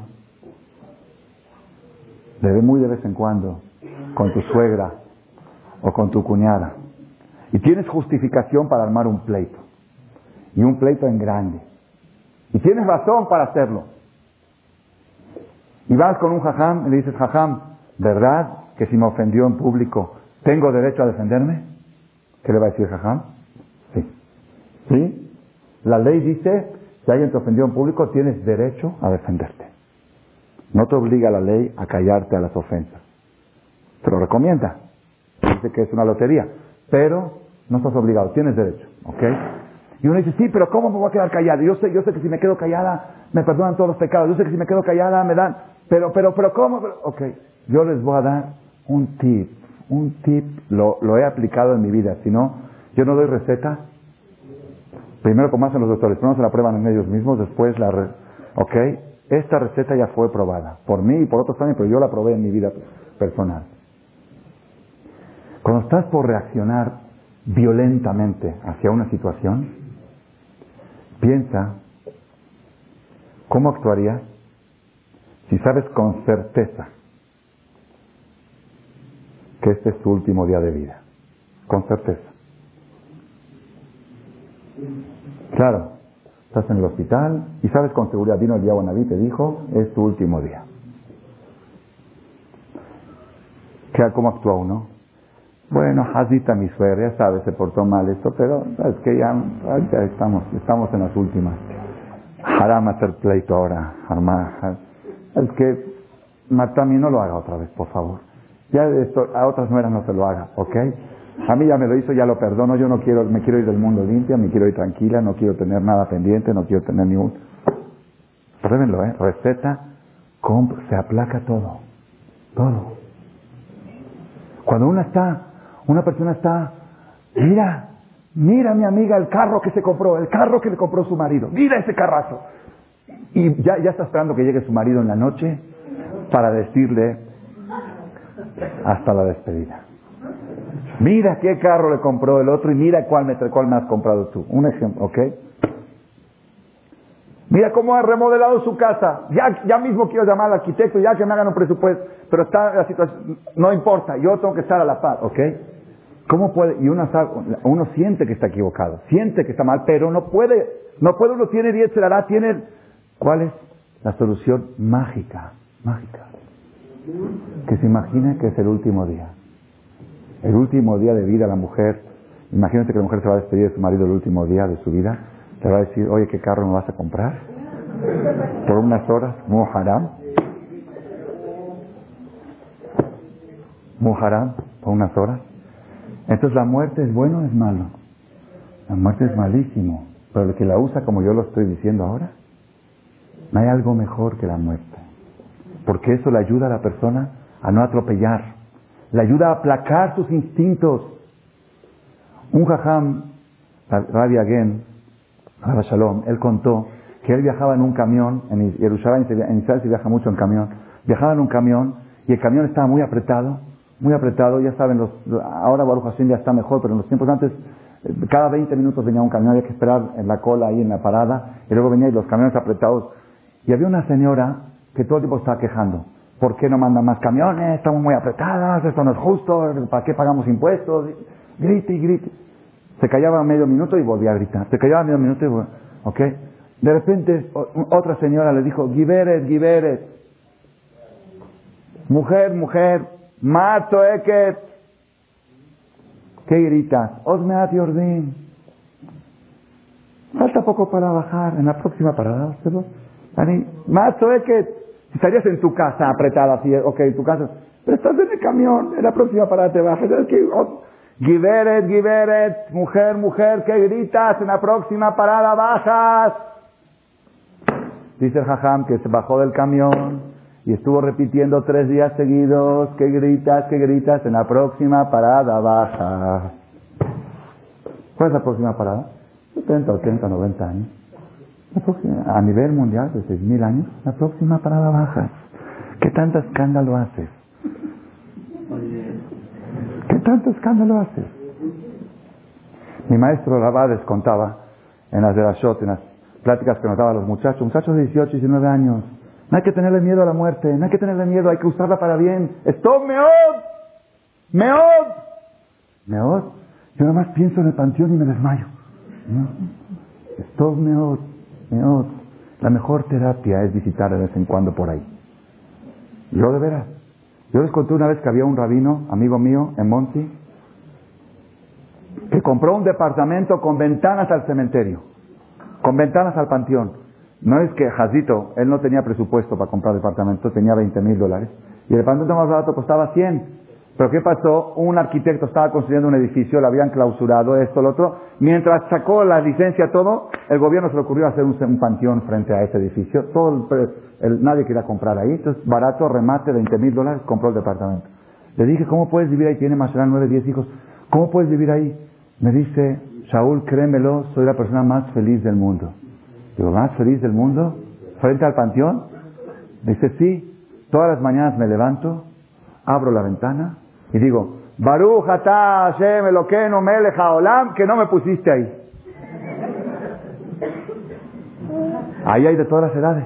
de muy de vez en cuando, con tu suegra o con tu cuñada, y tienes justificación para armar un pleito. Y un pleito en grande. Y tienes razón para hacerlo. Y vas con un jajam y le dices, jajam, ¿verdad que si me ofendió en público tengo derecho a defenderme? ¿Qué le va a decir jajam? Sí. ¿Sí? La ley dice, si alguien te ofendió en público, tienes derecho a defenderte. No te obliga la ley a callarte a las ofensas. Te lo recomienda. Dice que es una lotería. Pero no estás obligado, tienes derecho, ¿ok? Y uno dice, sí, pero ¿cómo me voy a quedar callado? Yo sé, yo sé que si me quedo callada me perdonan todos los pecados. Yo sé que si me quedo callada me dan. Pero, pero, pero, ¿cómo? ok, yo les voy a dar un tip. Un tip lo, lo he aplicado en mi vida. Si no, yo no doy receta. Primero como hacen los doctores. Primero se la prueban en ellos mismos, después la... Re, ok, esta receta ya fue probada. Por mí y por otros también, pero yo la probé en mi vida personal. Cuando estás por reaccionar violentamente hacia una situación, piensa cómo actuarías si sabes con certeza que este es tu último día de vida. Con certeza. Claro, estás en el hospital y sabes con seguridad, vino el día Naví te dijo, es tu último día. ¿Cómo actúa uno? Bueno, Hazita mi suegra, ya sabes, se portó mal esto, pero es que ya, ya, estamos, estamos en las últimas. Haram hacer pleito ahora, Harma. Es que Matami no lo haga otra vez, por favor. Ya esto, a otras nueras no se lo haga, ¿ok? A mí ya me lo hizo, ya lo perdono, yo no quiero, me quiero ir del mundo limpia, me quiero ir tranquila, no quiero tener nada pendiente, no quiero tener ni un... Pruébenlo, ¿eh? Receta, se aplaca todo, todo. Cuando uno está una persona está, mira, mira mi amiga el carro que se compró, el carro que le compró su marido, mira ese carrazo. Y ya, ya está esperando que llegue su marido en la noche para decirle hasta la despedida. Mira qué carro le compró el otro y mira cuál me, cuál me has comprado tú. Un ejemplo, ¿ok? Mira cómo ha remodelado su casa. Ya, ya mismo quiero llamar al arquitecto, ya que me hagan un presupuesto. Pero está la situación, no importa, yo tengo que estar a la paz, ¿ok? ¿Cómo puede? Y uno, uno siente que está equivocado, siente que está mal, pero no puede, no puede, uno tiene diez, hará, tiene... ¿Cuál es la solución mágica? Mágica. Que se imagine que es el último día. El último día de vida la mujer. Imagínate que la mujer se va a despedir de su marido el último día de su vida. Le va a decir, oye, ¿qué carro me vas a comprar? Por unas horas, muharam. Muharam, por unas horas. Entonces la muerte es bueno o es malo. La muerte es malísimo. Pero el que la usa como yo lo estoy diciendo ahora, no hay algo mejor que la muerte. Porque eso le ayuda a la persona a no atropellar. Le ayuda a aplacar sus instintos. Un jajam Rabbi Agen, Rabbi Shalom, él contó que él viajaba en un camión, en Israel se viaja mucho en camión, viajaba en un camión y el camión estaba muy apretado, muy apretado, ya saben, los, ahora Baruch Hashem ya está mejor, pero en los tiempos antes, eh, cada 20 minutos venía un camión, había que esperar en la cola ahí en la parada, y luego venían los camiones apretados. Y había una señora que todo el tiempo estaba quejando. ¿Por qué no mandan más camiones? Estamos muy apretadas, esto no es justo, ¿para qué pagamos impuestos? Grite y grite. Se callaba medio minuto y volvía a gritar. Se callaba medio minuto y volvía. ¿Ok? De repente otra señora le dijo, Giberet, Giberet. Mujer, mujer, mato eket. ¿Qué gritas? Osmeat Yordín. Falta poco para bajar. En la próxima parada, Mato eket. Estarías en tu casa apretada así, ok, en tu casa. Pero estás en el camión. En la próxima parada te bajas. Oh, Giberet, Giberet. Mujer, mujer, ¿qué gritas? En la próxima parada bajas. Dice el jajam que se bajó del camión y estuvo repitiendo tres días seguidos, que gritas, que gritas, en la próxima parada baja. ¿Cuál es la próxima parada? 70, 80, 90 años. A nivel mundial, de 6.000 años, la próxima parada baja. ¿Qué tanto escándalo haces? ¿Qué tanto escándalo haces? Mi maestro Rabades contaba en las de las shot, en las pláticas que nos daban los muchachos, muchachos de 18, 19 años. No hay que tenerle miedo a la muerte, no hay que tenerle miedo, hay que usarla para bien. ¡Stop, meod! ¡Meod! ¿Meod? Yo nada más pienso en el panteón y me desmayo. Stop, meod, meod. La mejor terapia es visitar de vez en cuando por ahí. Yo de veras. Yo les conté una vez que había un rabino, amigo mío, en Monty, que compró un departamento con ventanas al cementerio con ventanas al panteón. No es que Jazito, él no tenía presupuesto para comprar departamento, tenía 20 mil dólares. Y el departamento más barato costaba 100. Pero ¿qué pasó? Un arquitecto estaba construyendo un edificio, lo habían clausurado, esto, lo otro. Mientras sacó la licencia, todo, el gobierno se le ocurrió hacer un, panteón frente a ese edificio. Todo el, nadie quería comprar ahí. Entonces, barato, remate, 20 mil dólares, compró el departamento. Le dije, ¿cómo puedes vivir ahí? Tiene más de 9, 10 hijos. ¿Cómo puedes vivir ahí? Me dice, Saúl, créemelo, soy la persona más feliz del mundo. Digo, ¿más feliz del mundo? ¿Frente al panteón? Dice, sí. Todas las mañanas me levanto, abro la ventana y digo, Baruch me Hashem Elokeinu melech haolam, que no me pusiste ahí. Ahí hay de todas las edades.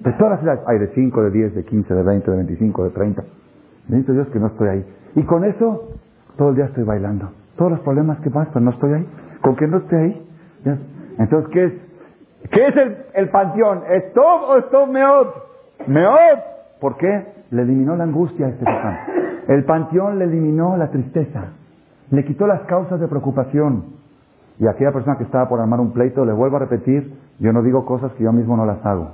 De todas las edades. Hay de 5, de 10, de 15, de 20, de 25, de 30. Bendito Dios que no estoy ahí. Y con eso, todo el día estoy bailando. Todos los problemas que pasan, no estoy ahí. Con que no esté ahí. Entonces, ¿qué es? ¿Qué es el, el panteón? ¿Stop o stop meod? Meod. ¿Por qué? Le eliminó la angustia a este papá. El panteón le eliminó la tristeza. Le quitó las causas de preocupación. Y aquella persona que estaba por armar un pleito, le vuelvo a repetir, yo no digo cosas que yo mismo no las hago.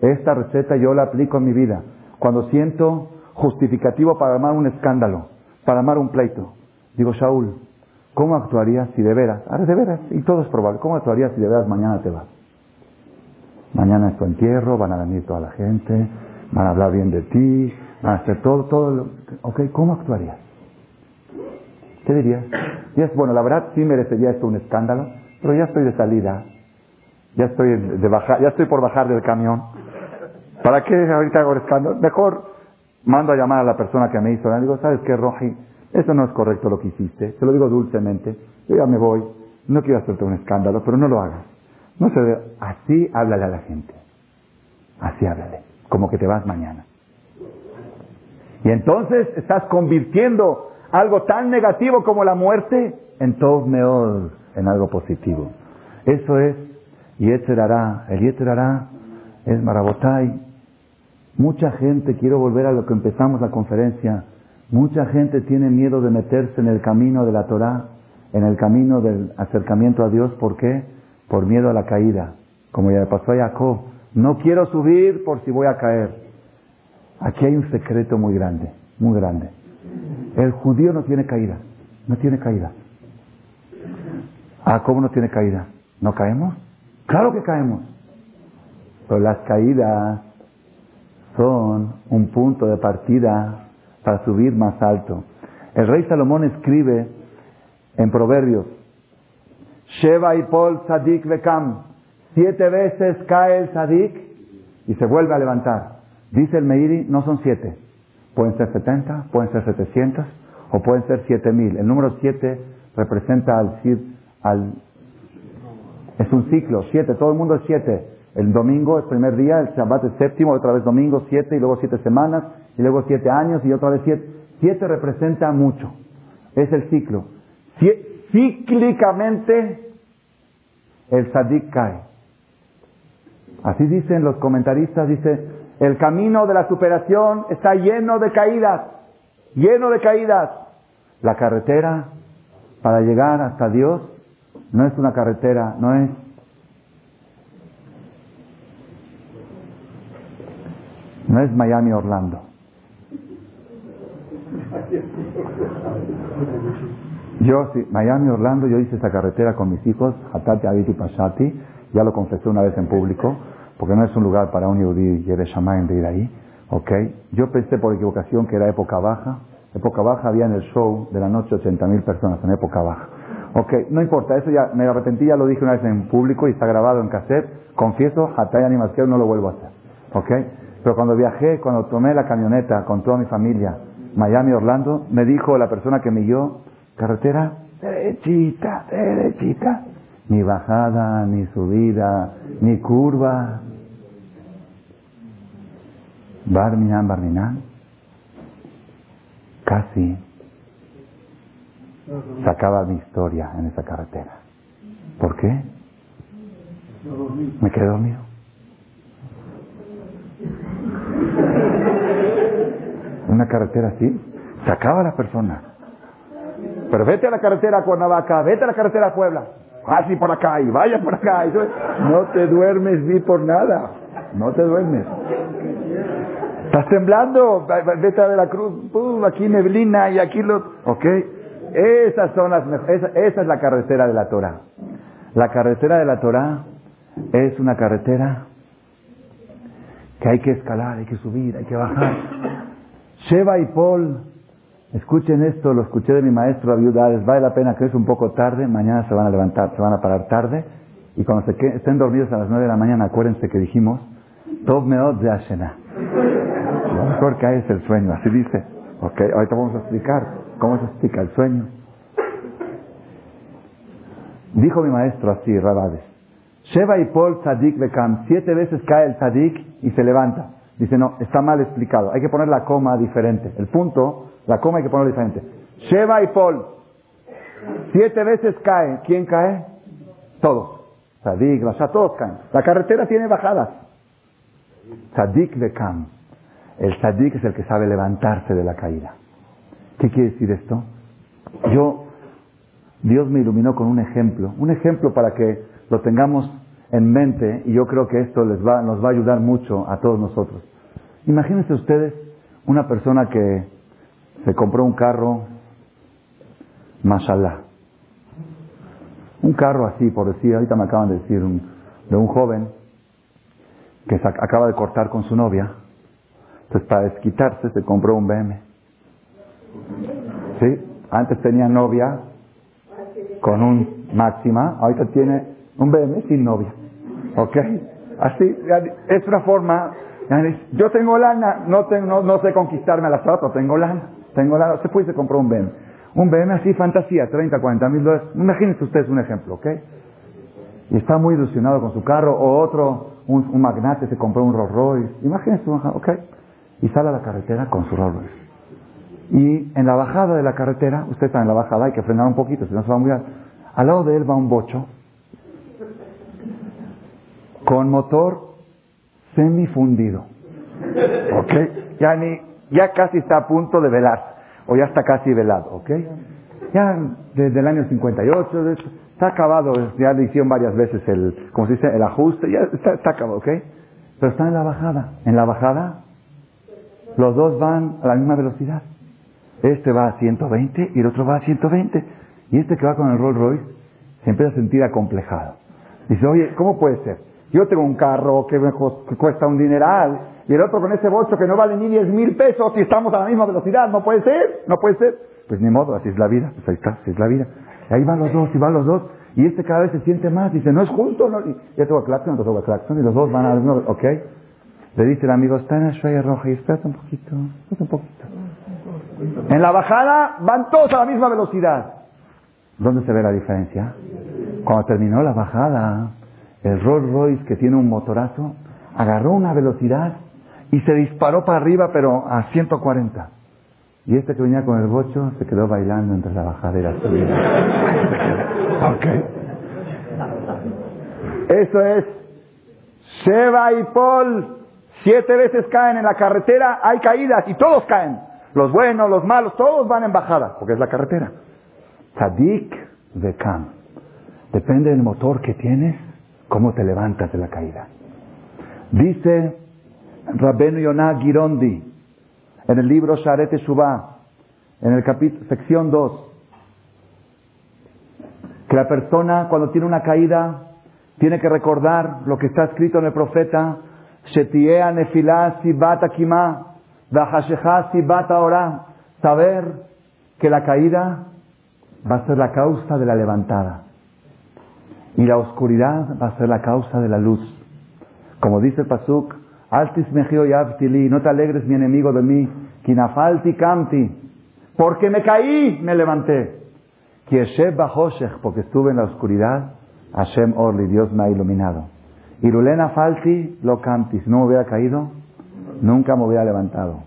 Esta receta yo la aplico en mi vida. Cuando siento justificativo para armar un escándalo, para armar un pleito, digo, Shaul, ¿Cómo actuarías si de veras, ahora de veras, y todo es probable, ¿cómo actuarías si de veras mañana te vas? Mañana es tu entierro, van a venir toda la gente, van a hablar bien de ti, van a hacer todo, todo, lo, ok, ¿cómo actuarías? ¿Qué dirías? es bueno, la verdad sí merecería esto un escándalo, pero ya estoy de salida, ya estoy de bajar, ya estoy por bajar del camión. ¿Para qué ahorita hago el escándalo? Mejor mando a llamar a la persona que me hizo, le digo, ¿sabes qué, Roji? Eso no es correcto lo que hiciste. Te lo digo dulcemente. Yo ya me voy. No quiero hacerte un escándalo, pero no lo hagas. No se ve. Así háblale a la gente. Así háblale. Como que te vas mañana. Y entonces estás convirtiendo algo tan negativo como la muerte en todo meod, en algo positivo. Eso es Yetzerará. El Yetzerará es Marabotai. Mucha gente, quiero volver a lo que empezamos la conferencia, Mucha gente tiene miedo de meterse en el camino de la Torah, en el camino del acercamiento a Dios. ¿Por qué? Por miedo a la caída. Como ya pasó a Jacob. No quiero subir por si voy a caer. Aquí hay un secreto muy grande, muy grande. El judío no tiene caída. No tiene caída. Ah, ¿cómo no tiene caída? ¿No caemos? Claro que caemos. Pero las caídas son un punto de partida para subir más alto. El rey Salomón escribe en Proverbios, Sheva y Pol Sadik Bekam. Siete veces cae el Sadik y se vuelve a levantar. Dice el Meiri, no son siete. Pueden ser setenta, pueden ser setecientos o pueden ser siete mil. El número siete representa al, al es un ciclo, siete, todo el mundo es siete. El domingo es primer día, el Shabbat es séptimo, otra vez domingo siete, y luego siete semanas, y luego siete años, y otra vez siete. Siete representa mucho. Es el ciclo. Cíclicamente el sadik cae. Así dicen los comentaristas, dice, el camino de la superación está lleno de caídas, lleno de caídas. La carretera para llegar hasta Dios no es una carretera, no es no es Miami Orlando. Yo, sí, Miami Orlando, yo hice esa carretera con mis hijos, Hatati, Abiti, Pashati, ya lo confesé una vez en público, porque no es un lugar para un yudí y de Shamayim de ir ahí, ¿ok? Yo pensé por equivocación que era época baja, época baja había en el show de la noche 80 mil personas en época baja. Ok, no importa, eso ya me arrepentí, ya lo dije una vez en público y está grabado en cassette. Confieso, Hatay Animación no lo vuelvo a hacer. Ok, pero cuando viajé, cuando tomé la camioneta con toda mi familia, Miami, Orlando, me dijo la persona que me guió, carretera derechita, derechita. Ni bajada, ni subida, ni curva. Barminan, Barminan. Casi se acaba mi historia en esa carretera. ¿Por qué? Me quedé dormido. Una carretera así, se acaba la persona. Pero vete a la carretera a Cuernavaca, vete a la carretera a Puebla, así por acá y vaya por acá. no te duermes ni por nada, no te duermes. Estás temblando, vete a la cruz, aquí neblina y aquí lo... ¿Ok? Esas son las, esa, esa es la carretera de la Torah. La carretera de la Torah es una carretera que hay que escalar, hay que subir, hay que bajar. Sheba y Paul, escuchen esto, lo escuché de mi maestro Abiudades, vale la pena que es un poco tarde, mañana se van a levantar, se van a parar tarde, y cuando se estén dormidos a las nueve de la mañana, acuérdense que dijimos, Tov Meod de Ashena. Lo mejor que hay es el sueño, así dice. Ok, ahorita vamos a explicar. ¿Cómo se explica el sueño? Dijo mi maestro así, Rabades. Sheva y Paul Tzadik Bekam. Siete veces cae el Tzadik y se levanta. Dice, no, está mal explicado. Hay que poner la coma diferente. El punto, la coma hay que ponerlo diferente. Sheva y Paul. Siete veces cae. ¿Quién cae? Todos. Tzadik, Basha, todos caen. La carretera tiene bajadas. Tzadik Bekam. El Tzadik es el que sabe levantarse de la caída. ¿Qué quiere decir esto? Yo, Dios me iluminó con un ejemplo, un ejemplo para que lo tengamos en mente y yo creo que esto les va, nos va a ayudar mucho a todos nosotros. Imagínense ustedes una persona que se compró un carro, mashallah, un carro así, por decir, ahorita me acaban de decir, de un joven que se acaba de cortar con su novia, entonces para desquitarse se compró un BM. ¿Sí? Antes tenía novia con un máxima, ahorita tiene un BM sin novia. ¿Ok? Así, es una forma. Yo tengo lana, no, tengo, no, sé conquistarme a las otras, tengo lana. Tengo lana. Usted puede se compró un BM. Un BM así, fantasía, 30, 40 mil dólares. Imagínense ustedes un ejemplo, ¿ok? Y está muy ilusionado con su carro, o otro, un, magnate se compró un Rolls Royce. Imagínense, ¿ok? Y sale a la carretera con su Rolls Royce. Y en la bajada de la carretera, usted está en la bajada, hay que frenar un poquito, si no se va a muy Al lado de él va un bocho con motor semifundido. ¿Ok? Ya, ni, ya casi está a punto de velar, o ya está casi velado, ¿ok? Ya desde el año 58, está acabado, ya le hicieron varias veces el, como se dice, el ajuste, ya está, está acabado, ¿ok? Pero está en la bajada. En la bajada, los dos van a la misma velocidad. Este va a 120 y el otro va a 120. Y este que va con el Rolls Royce se empieza a sentir acomplejado. Dice, oye, ¿cómo puede ser? Yo tengo un carro que me cuesta un dineral y el otro con ese bocho que no vale ni 10 mil pesos y estamos a la misma velocidad. No puede ser, no puede ser. Pues ni modo, así es la vida. Pues ahí está, así es la vida. Ahí van los dos, y van los dos. Y este cada vez se siente más. Dice, no es justo. No. Y ya toca claxon, otro toca claxon. Y los dos van a... Ok. Le dice el amigo, está en el Shaya roja y espérate un poquito, espérate un poquito. En la bajada van todos a la misma velocidad. ¿Dónde se ve la diferencia? Cuando terminó la bajada, el Rolls Royce que tiene un motorazo agarró una velocidad y se disparó para arriba, pero a 140. Y este que venía con el bocho se quedó bailando entre la bajada y la subida. <laughs> ok. Eso es Sheba y Paul. Siete veces caen en la carretera, hay caídas y todos caen. Los buenos, los malos, todos van en bajada, porque es la carretera. Tadik Kam. Depende del motor que tienes, cómo te levantas de la caída. Dice Rabenu Yonah Girondi en el libro Sharete Shubá, en el capítulo, sección 2, que la persona cuando tiene una caída tiene que recordar lo que está escrito en el profeta, Shetiea Nefilá Sibat Akimá, Sibat Ahora, saber que la caída va a ser la causa de la levantada y la oscuridad va a ser la causa de la luz. Como dice el Pasuk, Altis mejio y no te alegres mi enemigo de mí, kinafalti kamti, porque me caí, me levanté. Kieshev bajoshech, porque estuve en la oscuridad, Hashem Orli, Dios me ha iluminado. Irulena falti lo kamti, si no me hubiera caído, nunca me hubiera levantado.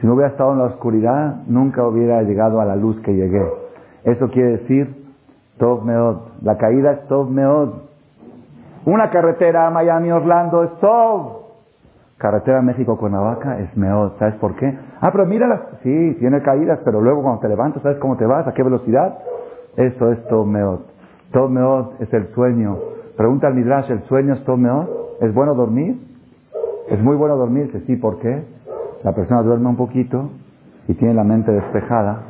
Si no hubiera estado en la oscuridad, nunca hubiera llegado a la luz que llegué. Eso quiere decir Tov Meod. La caída es Tov Meod. Una carretera a Miami-Orlando es Tov. Carretera México-Cuernavaca es Meod. ¿Sabes por qué? Ah, pero mírala. Sí, tiene caídas, pero luego cuando te levantas, ¿sabes cómo te vas? ¿A qué velocidad? Eso es Tov Meod. Tov Meod es el sueño. Pregunta al Midrash, ¿el sueño es Tov Meod? ¿Es bueno dormir? Es muy bueno dormir. Sí, ¿por qué? La persona duerme un poquito y tiene la mente despejada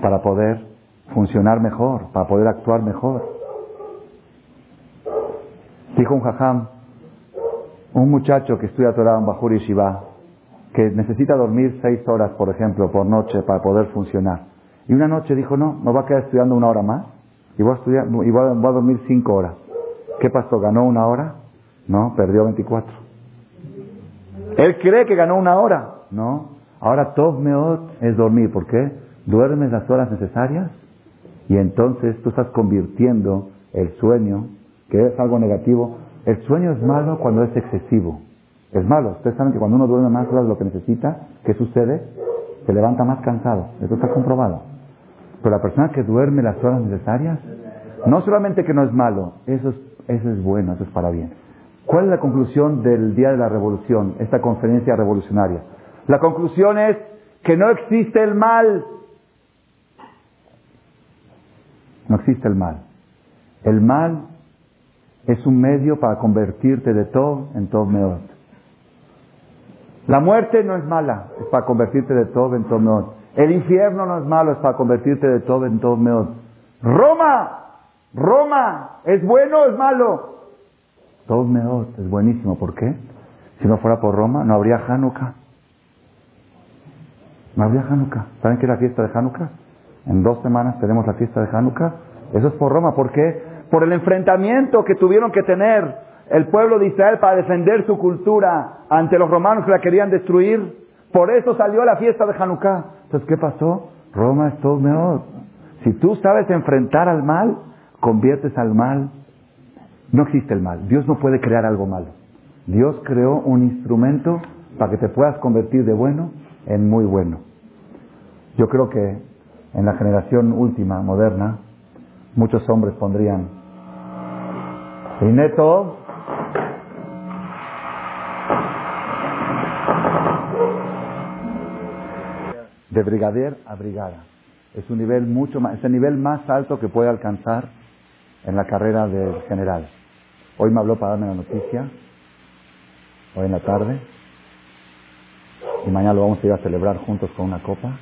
para poder funcionar mejor, para poder actuar mejor. Dijo un jajam, un muchacho que estudia Torah en Bajur Shiva, que necesita dormir seis horas, por ejemplo, por noche para poder funcionar. Y una noche dijo, no, me voy a quedar estudiando una hora más y voy a, estudiar, y voy a, dormir cinco horas. ¿Qué pasó? ¿Ganó una hora? No, perdió 24. Él cree que ganó una hora. No. Ahora Tov Meot es dormir. ¿Por qué? Duermes las horas necesarias y entonces tú estás convirtiendo el sueño, que es algo negativo. El sueño es malo cuando es excesivo. Es malo. Ustedes saben que cuando uno duerme más horas de lo que necesita, ¿qué sucede? Se levanta más cansado. Eso está comprobado. Pero la persona que duerme las horas necesarias, no solamente que no es malo, eso es, eso es bueno, eso es para bien. ¿Cuál es la conclusión del Día de la Revolución, esta conferencia revolucionaria? La conclusión es que no existe el mal, no existe el mal. El mal es un medio para convertirte de todo en todo meot. La muerte no es mala, es para convertirte de todo en todo meot. El infierno no es malo, es para convertirte de todo en todo meot. Roma, Roma, ¿es bueno o es malo? Todo meot es buenísimo. ¿Por qué? Si no fuera por Roma, no habría Hanukkah. No habría Hanukkah. ¿Saben qué es la fiesta de Hanukkah? En dos semanas tenemos la fiesta de Hanukkah. Eso es por Roma. ¿Por qué? Por el enfrentamiento que tuvieron que tener el pueblo de Israel para defender su cultura ante los romanos que la querían destruir. Por eso salió la fiesta de Hanukkah. Entonces, ¿qué pasó? Roma es todo mejor. Si tú sabes enfrentar al mal, conviertes al mal. No existe el mal. Dios no puede crear algo malo. Dios creó un instrumento para que te puedas convertir de bueno en muy bueno. Yo creo que en la generación última, moderna, muchos hombres pondrían, y neto, de brigadier a brigada. Es un nivel mucho más, es el nivel más alto que puede alcanzar en la carrera del general. Hoy me habló para darme la noticia, hoy en la tarde, y mañana lo vamos a ir a celebrar juntos con una copa.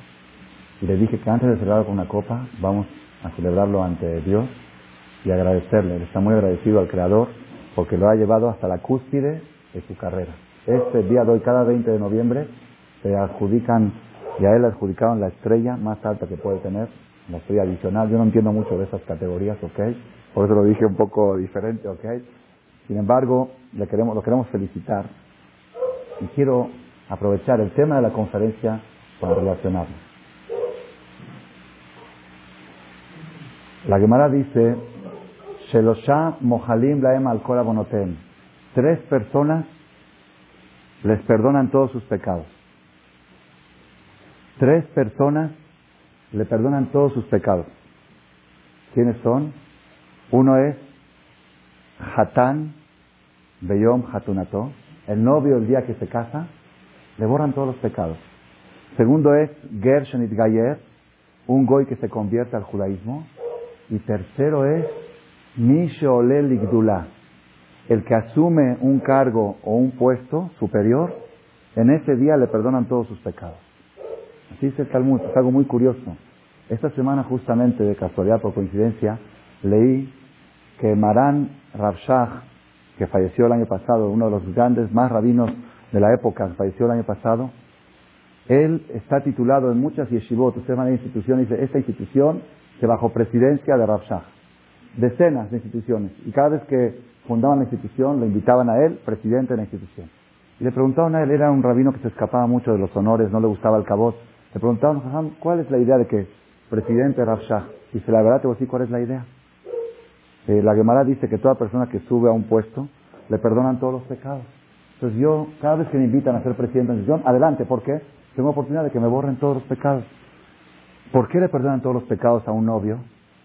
Y le dije que antes de celebrar con una copa, vamos a celebrarlo ante Dios y agradecerle. Él está muy agradecido al Creador porque lo ha llevado hasta la cúspide de su carrera. Este día de hoy, cada 20 de noviembre, se adjudican, y a él le adjudicaron la estrella más alta que puede tener, no soy adicional, yo no entiendo mucho de esas categorías, ¿ok? Por eso lo dije un poco diferente, ¿ok? Sin embargo, le queremos, lo queremos felicitar y quiero aprovechar el tema de la conferencia para relacionarlo. La Gemara dice, Shelosha Mohalim Laem al Bonotem. Tres personas les perdonan todos sus pecados. Tres personas le perdonan todos sus pecados. ¿Quiénes son? Uno es Hatán Beyom Hatunato, el novio el día que se casa, le borran todos los pecados. Segundo es Gershonit Gayer, un goy que se convierte al judaísmo. Y tercero es Misholel Igdula, el que asume un cargo o un puesto superior, en ese día le perdonan todos sus pecados. Así dice el Talmud, es algo muy curioso. Esta semana justamente, de casualidad, por coincidencia, leí que Marán Rabshah, que falleció el año pasado, uno de los grandes más rabinos de la época, falleció el año pasado, él está titulado en muchas yeshivot, usted va a institución y dice, esta institución se bajo presidencia de Rabshah. Decenas de instituciones. Y cada vez que fundaban la institución, le invitaban a él, presidente de la institución. Y le preguntaban a él, era un rabino que se escapaba mucho de los honores, no le gustaba el cabot. Le preguntaban, ¿cuál es la idea de que presidente Rabshah? Dice, la verdad te voy a decir cuál es la idea. Eh, la Gemara dice que toda persona que sube a un puesto le perdonan todos los pecados. Entonces yo, cada vez que me invitan a ser presidente de la institución, adelante, ¿por qué? Tengo oportunidad de que me borren todos los pecados. ¿Por qué le perdonan todos los pecados a un novio?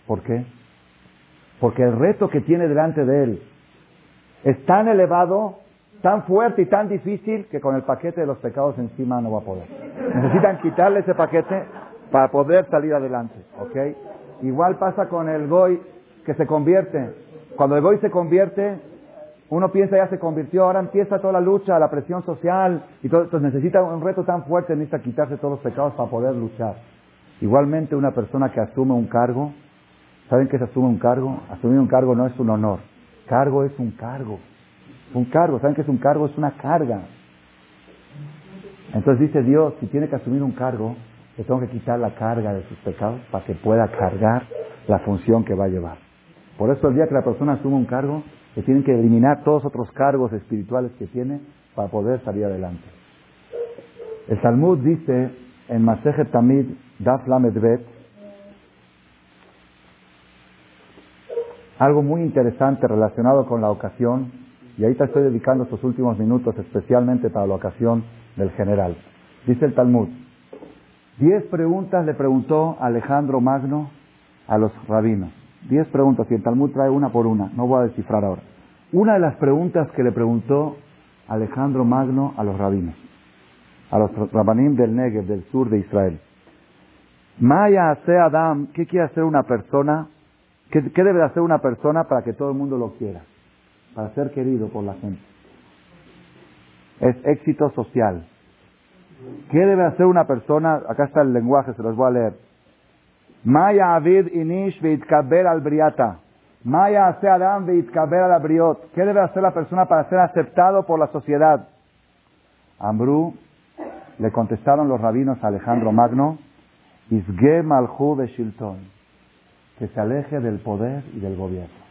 ¿Por qué? Porque el reto que tiene delante de él es tan elevado, tan fuerte y tan difícil que con el paquete de los pecados encima no va a poder. Necesitan quitarle ese paquete para poder salir adelante, ¿ok? Igual pasa con el goy que se convierte. Cuando el goy se convierte, uno piensa ya se convirtió, ahora empieza toda la lucha, la presión social y todo. Entonces necesita un reto tan fuerte, necesita quitarse todos los pecados para poder luchar. Igualmente una persona que asume un cargo, ¿saben qué se asume un cargo? Asumir un cargo no es un honor, cargo es un cargo. Un cargo, ¿saben qué es un cargo? Es una carga. Entonces dice Dios, si tiene que asumir un cargo, le tengo que quitar la carga de sus pecados para que pueda cargar la función que va a llevar. Por eso el día que la persona asume un cargo, le tienen que eliminar todos otros cargos espirituales que tiene para poder salir adelante. El Talmud dice en Masejet Tamid Daf Lamedbet algo muy interesante relacionado con la ocasión, y ahí te estoy dedicando estos últimos minutos especialmente para la ocasión del general. Dice el Talmud, diez preguntas le preguntó Alejandro Magno a los rabinos. Diez preguntas, y el Talmud trae una por una, no voy a descifrar ahora. Una de las preguntas que le preguntó Alejandro Magno a los rabinos, a los rabanim del Negev, del sur de Israel. Maya hace Adam, ¿qué quiere hacer una persona? ¿Qué, debe hacer una persona para que todo el mundo lo quiera? Para ser querido por la gente. Es éxito social. ¿Qué debe hacer una persona? Acá está el lenguaje, se los voy a leer. Maya avid inish veitkaber al briata. Maya hace Adam veitkaber al briot. ¿Qué debe hacer la persona para ser aceptado por la sociedad? Ambrú le contestaron los rabinos a Alejandro Magno, Isge malhu Shilton, que se aleje del poder y del gobierno.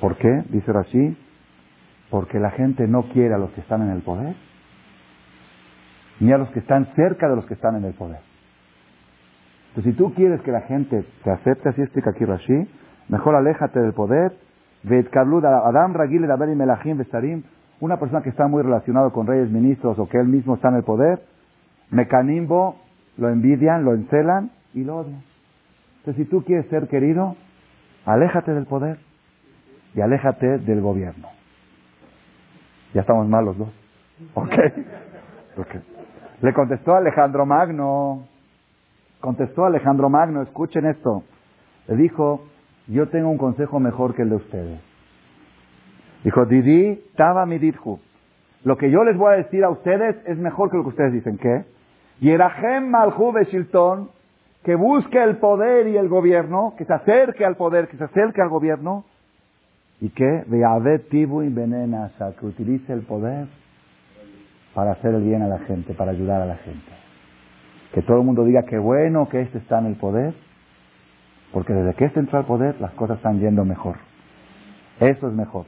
¿Por qué? Dice Rashi, porque la gente no quiere a los que están en el poder ni a los que están cerca de los que están en el poder. Entonces, si tú quieres que la gente te acepte, así explica aquí Rashi, mejor aléjate del poder. Adam una persona que está muy relacionado con reyes, ministros o que él mismo está en el poder, Mecanimbo lo envidian, lo encelan y lo odian. Entonces, si tú quieres ser querido, aléjate del poder y aléjate del gobierno. Ya estamos mal los dos. ¿Ok? okay. Le contestó Alejandro Magno, contestó Alejandro Magno, escuchen esto. Le dijo, yo tengo un consejo mejor que el de ustedes. Dijo, Didi, Taba Midithu. Lo que yo les voy a decir a ustedes es mejor que lo que ustedes dicen. ¿Qué? Yerahem Malhu Shilton, que busque el poder y el gobierno, que se acerque al poder, que se acerque al gobierno, y que Tibu y que utilice el poder para hacer el bien a la gente, para ayudar a la gente. Que todo el mundo diga que bueno que este está en el poder, porque desde que este entró al poder las cosas están yendo mejor. Eso es mejor.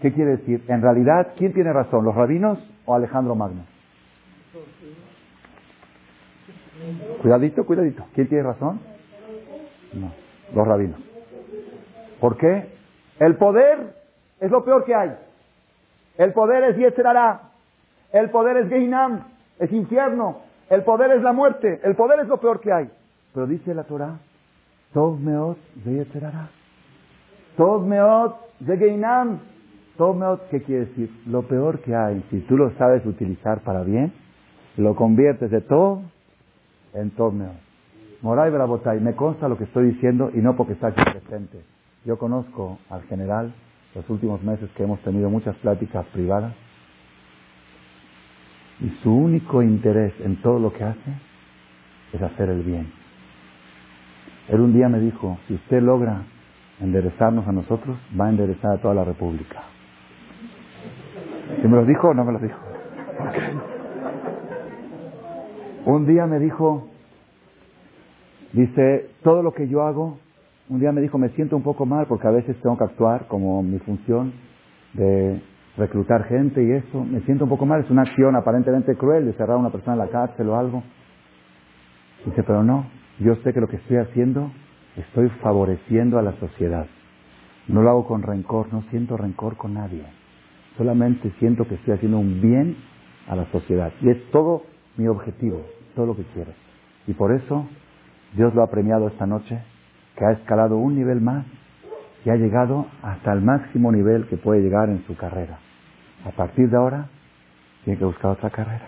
¿Qué quiere decir? En realidad, ¿quién tiene razón? ¿Los rabinos o Alejandro Magno? Cuidadito, cuidadito. ¿Quién tiene razón? No, los rabinos. ¿Por qué? El poder es lo peor que hay. El poder es Yetzerará. El poder es Geinam. Es infierno. El poder es la muerte. El poder es lo peor que hay. Pero dice la Torah, Tov meot de Yetzerará. Tov meot de Geinam. Tov meot, ¿qué quiere decir? Lo peor que hay. Si tú lo sabes utilizar para bien, lo conviertes de Tov en Tov meot. Moray Brabotay, me consta lo que estoy diciendo y no porque está aquí presente. Yo conozco al general los últimos meses que hemos tenido muchas pláticas privadas y su único interés en todo lo que hace es hacer el bien. Él un día me dijo, si usted logra enderezarnos a nosotros, va a enderezar a toda la República. ¿Y me lo dijo o no me lo dijo? Un día me dijo, dice, todo lo que yo hago un día me dijo, me siento un poco mal porque a veces tengo que actuar como mi función de reclutar gente y eso. Me siento un poco mal, es una acción aparentemente cruel de cerrar a una persona en la cárcel o algo. Dice, pero no, yo sé que lo que estoy haciendo, estoy favoreciendo a la sociedad. No lo hago con rencor, no siento rencor con nadie. Solamente siento que estoy haciendo un bien a la sociedad. Y es todo mi objetivo, todo lo que quiero. Y por eso Dios lo ha premiado esta noche que ha escalado un nivel más y ha llegado hasta el máximo nivel que puede llegar en su carrera. A partir de ahora, tiene que buscar otra carrera.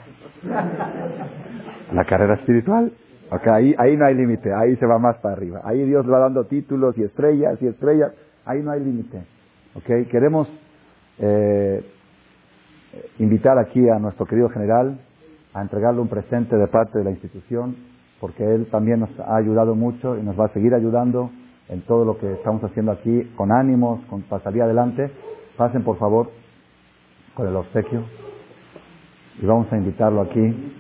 La carrera espiritual. ahí, ahí no hay límite, ahí se va más para arriba. Ahí Dios va dando títulos y estrellas y estrellas. Ahí no hay límite. Okay. Queremos eh, invitar aquí a nuestro querido general a entregarle un presente de parte de la institución porque Él también nos ha ayudado mucho y nos va a seguir ayudando en todo lo que estamos haciendo aquí, con ánimos, con, para salir adelante. Pasen, por favor, con el obsequio y vamos a invitarlo aquí.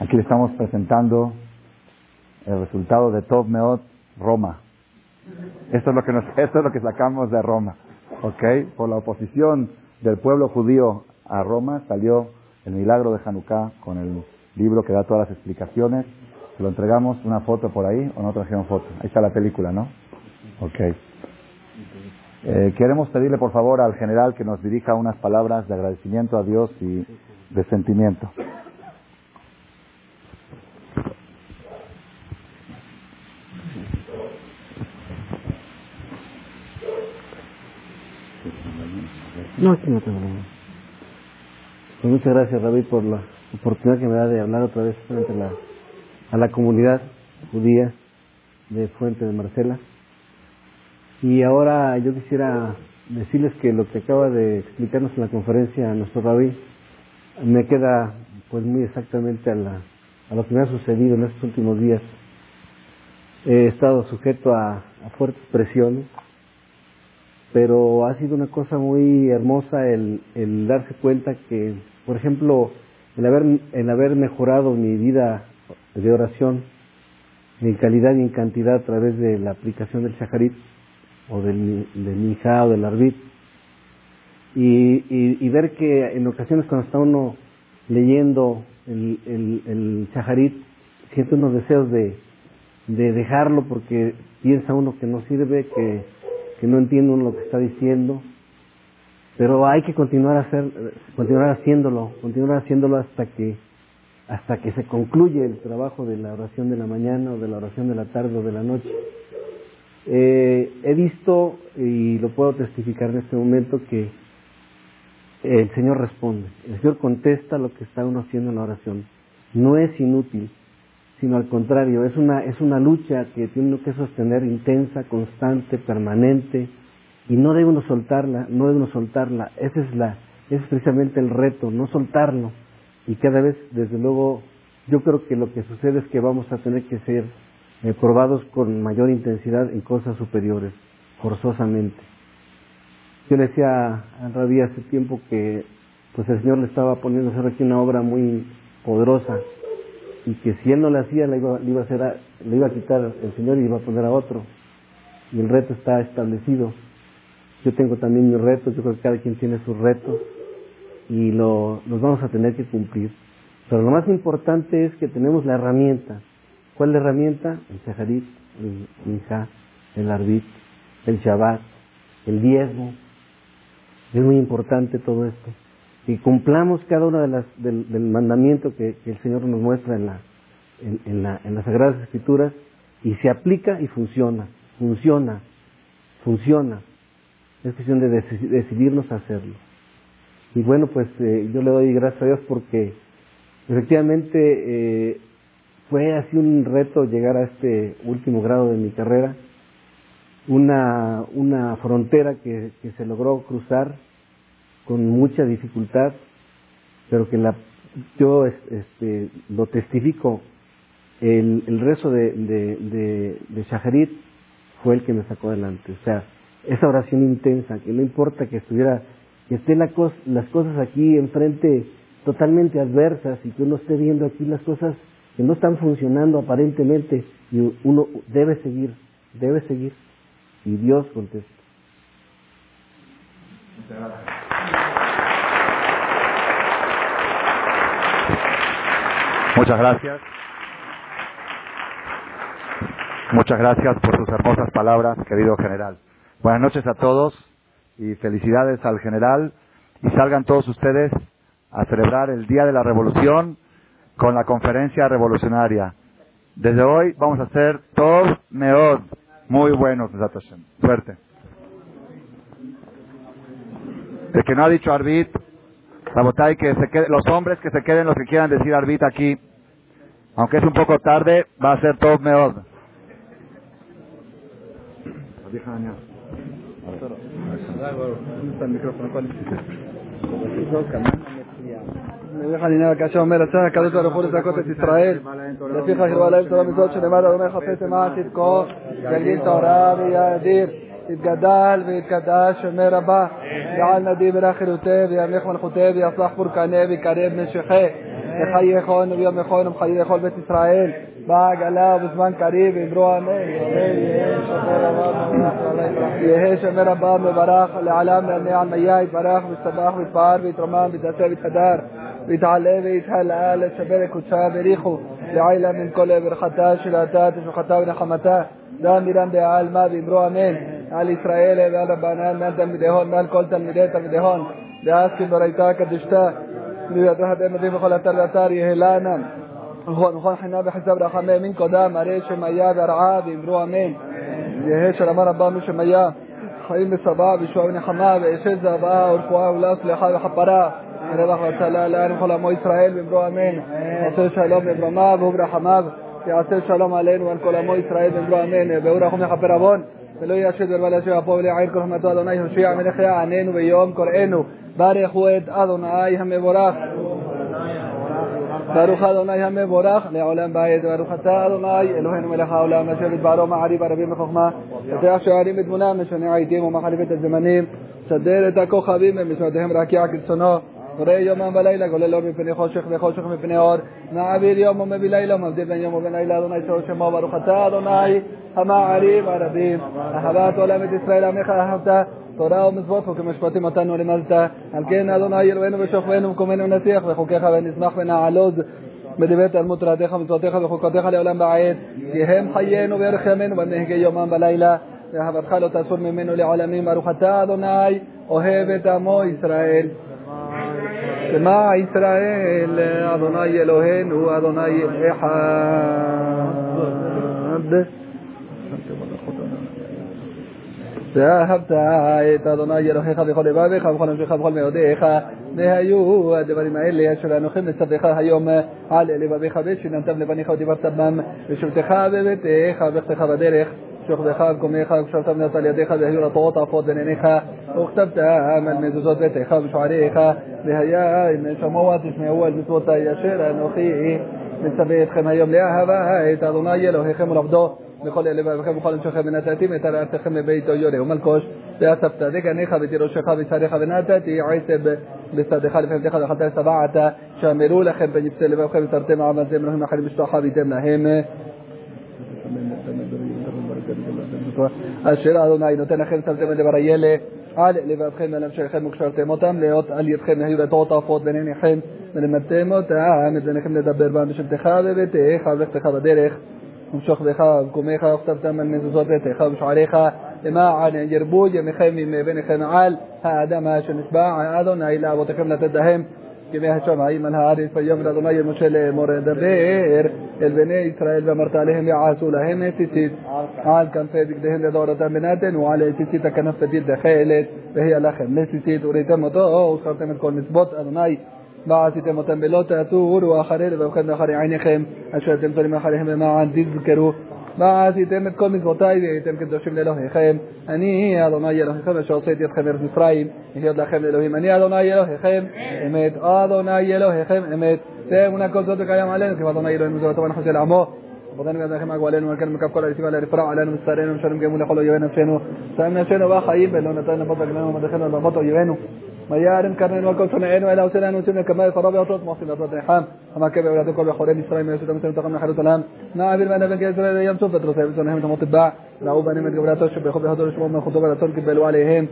Aquí le estamos presentando el resultado de Top Meot Roma. Esto es lo que nos, <laughs> esto es lo que sacamos de Roma, ¿ok? Por la oposición del pueblo judío a Roma salió el milagro de Hanukkah con el libro que da todas las explicaciones. Lo entregamos una foto por ahí o no trajeron foto. Ahí está la película, ¿no? Ok. Eh, queremos pedirle por favor al general que nos dirija unas palabras de agradecimiento a Dios y de sentimiento. No, no tengo. Pues muchas gracias, David, por la oportunidad que me da de hablar otra vez frente a la, a la comunidad judía de Fuente de Marcela. Y ahora yo quisiera decirles que lo que acaba de explicarnos en la conferencia nuestro Rabí me queda pues muy exactamente a, la, a lo que me ha sucedido en estos últimos días. He estado sujeto a, a fuertes presiones, pero ha sido una cosa muy hermosa el, darse cuenta que, por ejemplo, el haber, el haber mejorado mi vida de oración, en calidad y en cantidad a través de la aplicación del Shaharit, o del, del o del Arbit, y, y, y, ver que en ocasiones cuando está uno leyendo el, el, el siente unos deseos de, de dejarlo porque piensa uno que no sirve, que que no entienden lo que está diciendo, pero hay que continuar, hacer, continuar haciéndolo, continuar haciéndolo hasta que, hasta que se concluye el trabajo de la oración de la mañana o de la oración de la tarde o de la noche. Eh, he visto, y lo puedo testificar en este momento, que el Señor responde, el Señor contesta lo que está uno haciendo en la oración. No es inútil, sino al contrario, es una, es una lucha que tiene que sostener intensa, constante, permanente, y no debe uno soltarla, no debe uno soltarla, ese es, la, ese es precisamente el reto, no soltarlo, y cada vez, desde luego, yo creo que lo que sucede es que vamos a tener que ser eh, probados con mayor intensidad en cosas superiores, forzosamente. Yo le decía a Rabí hace tiempo que pues el Señor le estaba poniendo a hacer aquí una obra muy poderosa y que si él no la hacía le iba, iba a hacer le iba a quitar el Señor y iba a poner a otro. Y el reto está establecido. Yo tengo también mis retos yo creo que cada quien tiene sus retos y lo, los vamos a tener que cumplir. Pero lo más importante es que tenemos la herramienta. ¿cuál es la herramienta? el Shaharit el Minja, el Arbit el Shabbat el diezmo. Es muy importante todo esto que cumplamos cada uno de las, del, mandamiento que, el Señor nos muestra en, la, en, la, en las Sagradas Escrituras y se aplica y funciona, funciona, funciona. Es cuestión de decidirnos a hacerlo. Y bueno, pues eh, yo le doy gracias a Dios porque efectivamente eh, fue así un reto llegar a este último grado de mi carrera, una, una frontera que, que se logró cruzar con mucha dificultad, pero que la, yo este, lo testifico. El, el rezo de, de, de, de Shaharit fue el que me sacó adelante. O sea, esa oración intensa, que no importa que estuviera, que estén la las cosas aquí enfrente totalmente adversas y que uno esté viendo aquí las cosas que no están funcionando aparentemente y uno debe seguir, debe seguir. Y Dios contesta. Muchas gracias. Muchas gracias por sus hermosas palabras, querido general. Buenas noches a todos y felicidades al general y salgan todos ustedes a celebrar el Día de la Revolución con la conferencia revolucionaria. Desde hoy vamos a hacer todos meod, muy buenos, suerte. El que no ha dicho Arbit, que se quede, los hombres que se queden, los que quieran decir Arbit aquí, aunque es un poco tarde, va a ser todo mejor. חנינה כאשר אומר הצער הקדוש ברוך הוא לזכות את ישראל לפיכך ירבה להם תורה מזאת שנאמר אדוני חפץ למען צדקו יגיד תורה ויאדיר יתגדל ויתקדש אומר רבה יעל נדיב ורחילותי וימליך מלכותי ויצלח פורקני ויקרב משכי וחייכון וביומכון ומחיי כל בית ישראל בעגלה ובזמן קריב ואמרו אמן יהא שומר הבא מברך לעלם לעלמי עלמיה יתברך ויסבח ויתפאר ויתרומם ויתעשה ויתהדר ויתעלה ויתהלל לשבר קודשה בריחו לעילה من כל ברכתה שלתה תשוחתה ונחמתה דאמירם בעלמא ואמרו אמן על ישראל ועל רבנן מעל תלמידיהון מעל כל תלמידי תלמידיהון דאסקים ברייתה קדשתה ויתחת אמדים בכל אתר ואתר יהלנה נכון נכון חינה בחסב רחמי מן קודם הרי שמיה והרעה ואמרו אמן יהא שלמה רבה משמיה חיים ושבע וישועה ונחמה ואשת זהבה ורפואה ולהצלחה וכפרה רווח והצלה לאן וכל עמו ישראל ואמרו אמן עושה שלום בברמיו וברחמיו יעשה שלום עלינו ועל כל עמו ישראל ואמרו אמן והוא רחום יכפר עוון ולא ישד ולבא להשב אפו ולעיר כל רחמתו אדוני הושיע מלך יעננו ביום קוראנו ברכו את אדוני המבורך. ברוך אדוני המבורך לעולם בית ברוך אתה אדוני אלוהינו מלך העולם אשר בדברו מעריב הרבים בחוכמה פותח שערים בתבונה משנה העיתים ומחליף את הזמנים סדר את הכוכבים במשרדיהם רקיע כרצונו קורא יומם ולילה גולל אור מפני חושך וחושך מפני אור מעביר יום ומביא לילה ומבדיל בין יום ובין לילה אדוני צור שמו ברוך אתה אדוני המעריב הרבים אהבת עולם את ישראל עמך אהבת תורה ומצוות חוקים משפטים אותנו לימדת על כן אדוני אלוהינו ושוכבנו ומקומנו נסיח וחוקיך ונשמח ונעלוז בדברי תלמוד תורתך ומצוותיך וחוקותיך לעולם בעד כי הם חיינו וערך ימינו במנהגי יומם ולילה ואהבתך לא תסור ממנו לעולמים ברוך אתה אדוני אוהב את עמו ישראל שמע ישראל אדוני אלוהינו אדוני אחד ואהבת את אדוני אלוהיך בכל לבביך ובכל נפשך ובכל מאודיך והיו הדברים האלה אשר אנוכי מצווך היום על לבביך ושיננתם לבניך ודיברת בם ושבתך בביתך ובכתך בדרך שוכבך וקומך וקשרת מנס על ידיך והיו רטועות עפות בין עיניך וכתבת על מזוזות ביתך ושועריך והיה אם שמעו תשמעו על מצוותי אשר אנוכי מצווה אתכם היום לאהבה את אדוני אלוהיכם ולעבדו בכל לבבכם ובכל נפשכם ונתתי את ארצכם לביתו יורה ומלקוש ואספת דגניך ותירושך ושריך ונתתי עשב בשדך לפניך ואכלת ושבעת שאמרו לכם ונפסה לבבכם ותרתם עמדתם להם אחרים משלוח חביתם להם אשר אדוני נותן לכם שמתם את דבר הילד על לבבכם ולמשכם וקשרתם אותם להיות על ידכם היו לטעות עפות בין עיניכם ולמדתם אותם את בניכם לדבר בם בשבתך בביתך ולכתך בדרך ומשוך בך ובקומך וכתבתם על מזוזות ביתך ובשעריך למען ירבו ימיכם מביניכם על האדם אשר נשבע אדוני לאבותיכם לתת להם כמי השמיים על הארץ ויאמר אדוני אל משה לאמור דבר אל בני ישראל ואמרת עליהם יעשו להם ציצית על כנפי בגדיהם לדורתם בנתן ועל ציצית הכנף תדיר דחלת והיה לכם לציצית וראיתם אותו וזכרתם את כל מצוות אדוני ועשיתם אותם בלא תעשו ואחרי לבבכם ואחרי עיניכם אשר אתם תולים אחריהם למען תזכרו ועשיתם את כל מצוותיי והייתם קדושים לאלוהיכם אני אדוני אלוהיכם אשר עושה את ידכם מארץ מצרים להיות לכם לאלוהים אני אדוני אלוהיכם אמת אדוני אלוהיכם אמת תאמונה כל זאת וקיים עלינו כי אדוני אלוהינו זו הטוב הנכון של עמו بدن قد كما قال انه كان مكف كل ارتفاع الارفرع على ان مستارين مشان جمول حلو يوانا فينو سامنا فينو وخايب لو نتانا بطل منه ما دخلنا لا بطل يوينو ما يارم كان انه وكل سنعين ولا وسنان وسنة كما يفرض يطلق مصيبة رد الحام وما كبر ولادك وبحورين إسرائيل من سلام تقام حرة الآن نعم بالمعنى بك إسرائيل يمسون فترة سيبسون هم تمطبع لعوبة نمت قبلات الشبه خبه هدر شبه من خطوبة تركب بالواليهم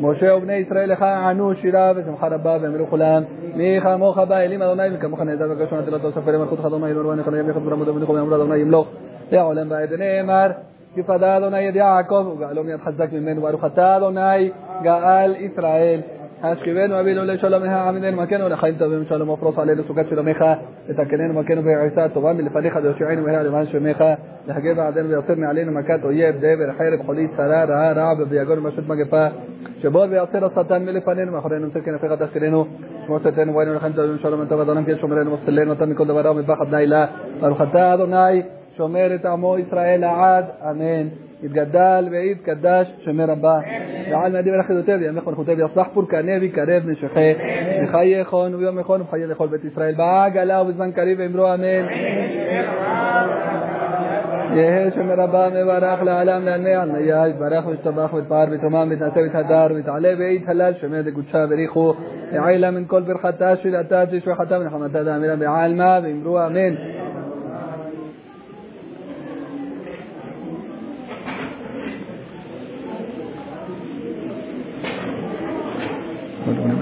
משה ובני ישראל לך ענו שירה ושמחה רבה ואמרו כולם. מי כמוך בא אלים אדוני וכמוך נעזר וגשו נטל אותו ספר למלכות אדוני אלוהינו ונכון ימי חזור עמוד ונכון יאמר אדוני ימלוך לעולם ועד נאמר כפדה אדוני יד יעקב וגאלו מיד חזק ממנו ברוך אתה אדוני גאל ישראל השכיבנו אבינו לשלום העמידנו מכנו לחיים טובים שלום ופרוס עלינו סוכת שלומך לתקננו מכנו בעיסה הטובה מלפניך ויושיענו מהר למען שמך. להגה בעדנו ויוצר מעלינו מכת אויב דבר חרב חולית צרה רעה רע וביגון ומשות מגפה. שבוא ויוצר השטן מלפנינו מאחורינו נמצא כנפיך תשכילנו שמור צאתנו ובואנו לחיים טובים שלום טוב אדוני כן שומרנו וסלנו אותם מכל דבר רע ומפחד לילה ברוך אתה אדוני שומר את עמו ישראל לעד אמן יתגדל ויתקדש שמי רבה ועל נדיב אל אחידותיו ימך ונכותיו יצלח פורקנה ויקרב נשכה וחייכון ויום יכון וחיי לכל בית ישראל בעגלה ובזמן קריב ואמרו אמן יהא שמי רבה מברך לעלם לעלמי עלמיה יתברך וישתבח ויתפאר ויתרומם ויתנשא ויתהדר ויתעלה ויתהלל שמי דקודשה בריחו יעילה מן כל ברכתה שלתה תשבחתה ונחמתה דאמירה בעלמה ואמרו אמן You.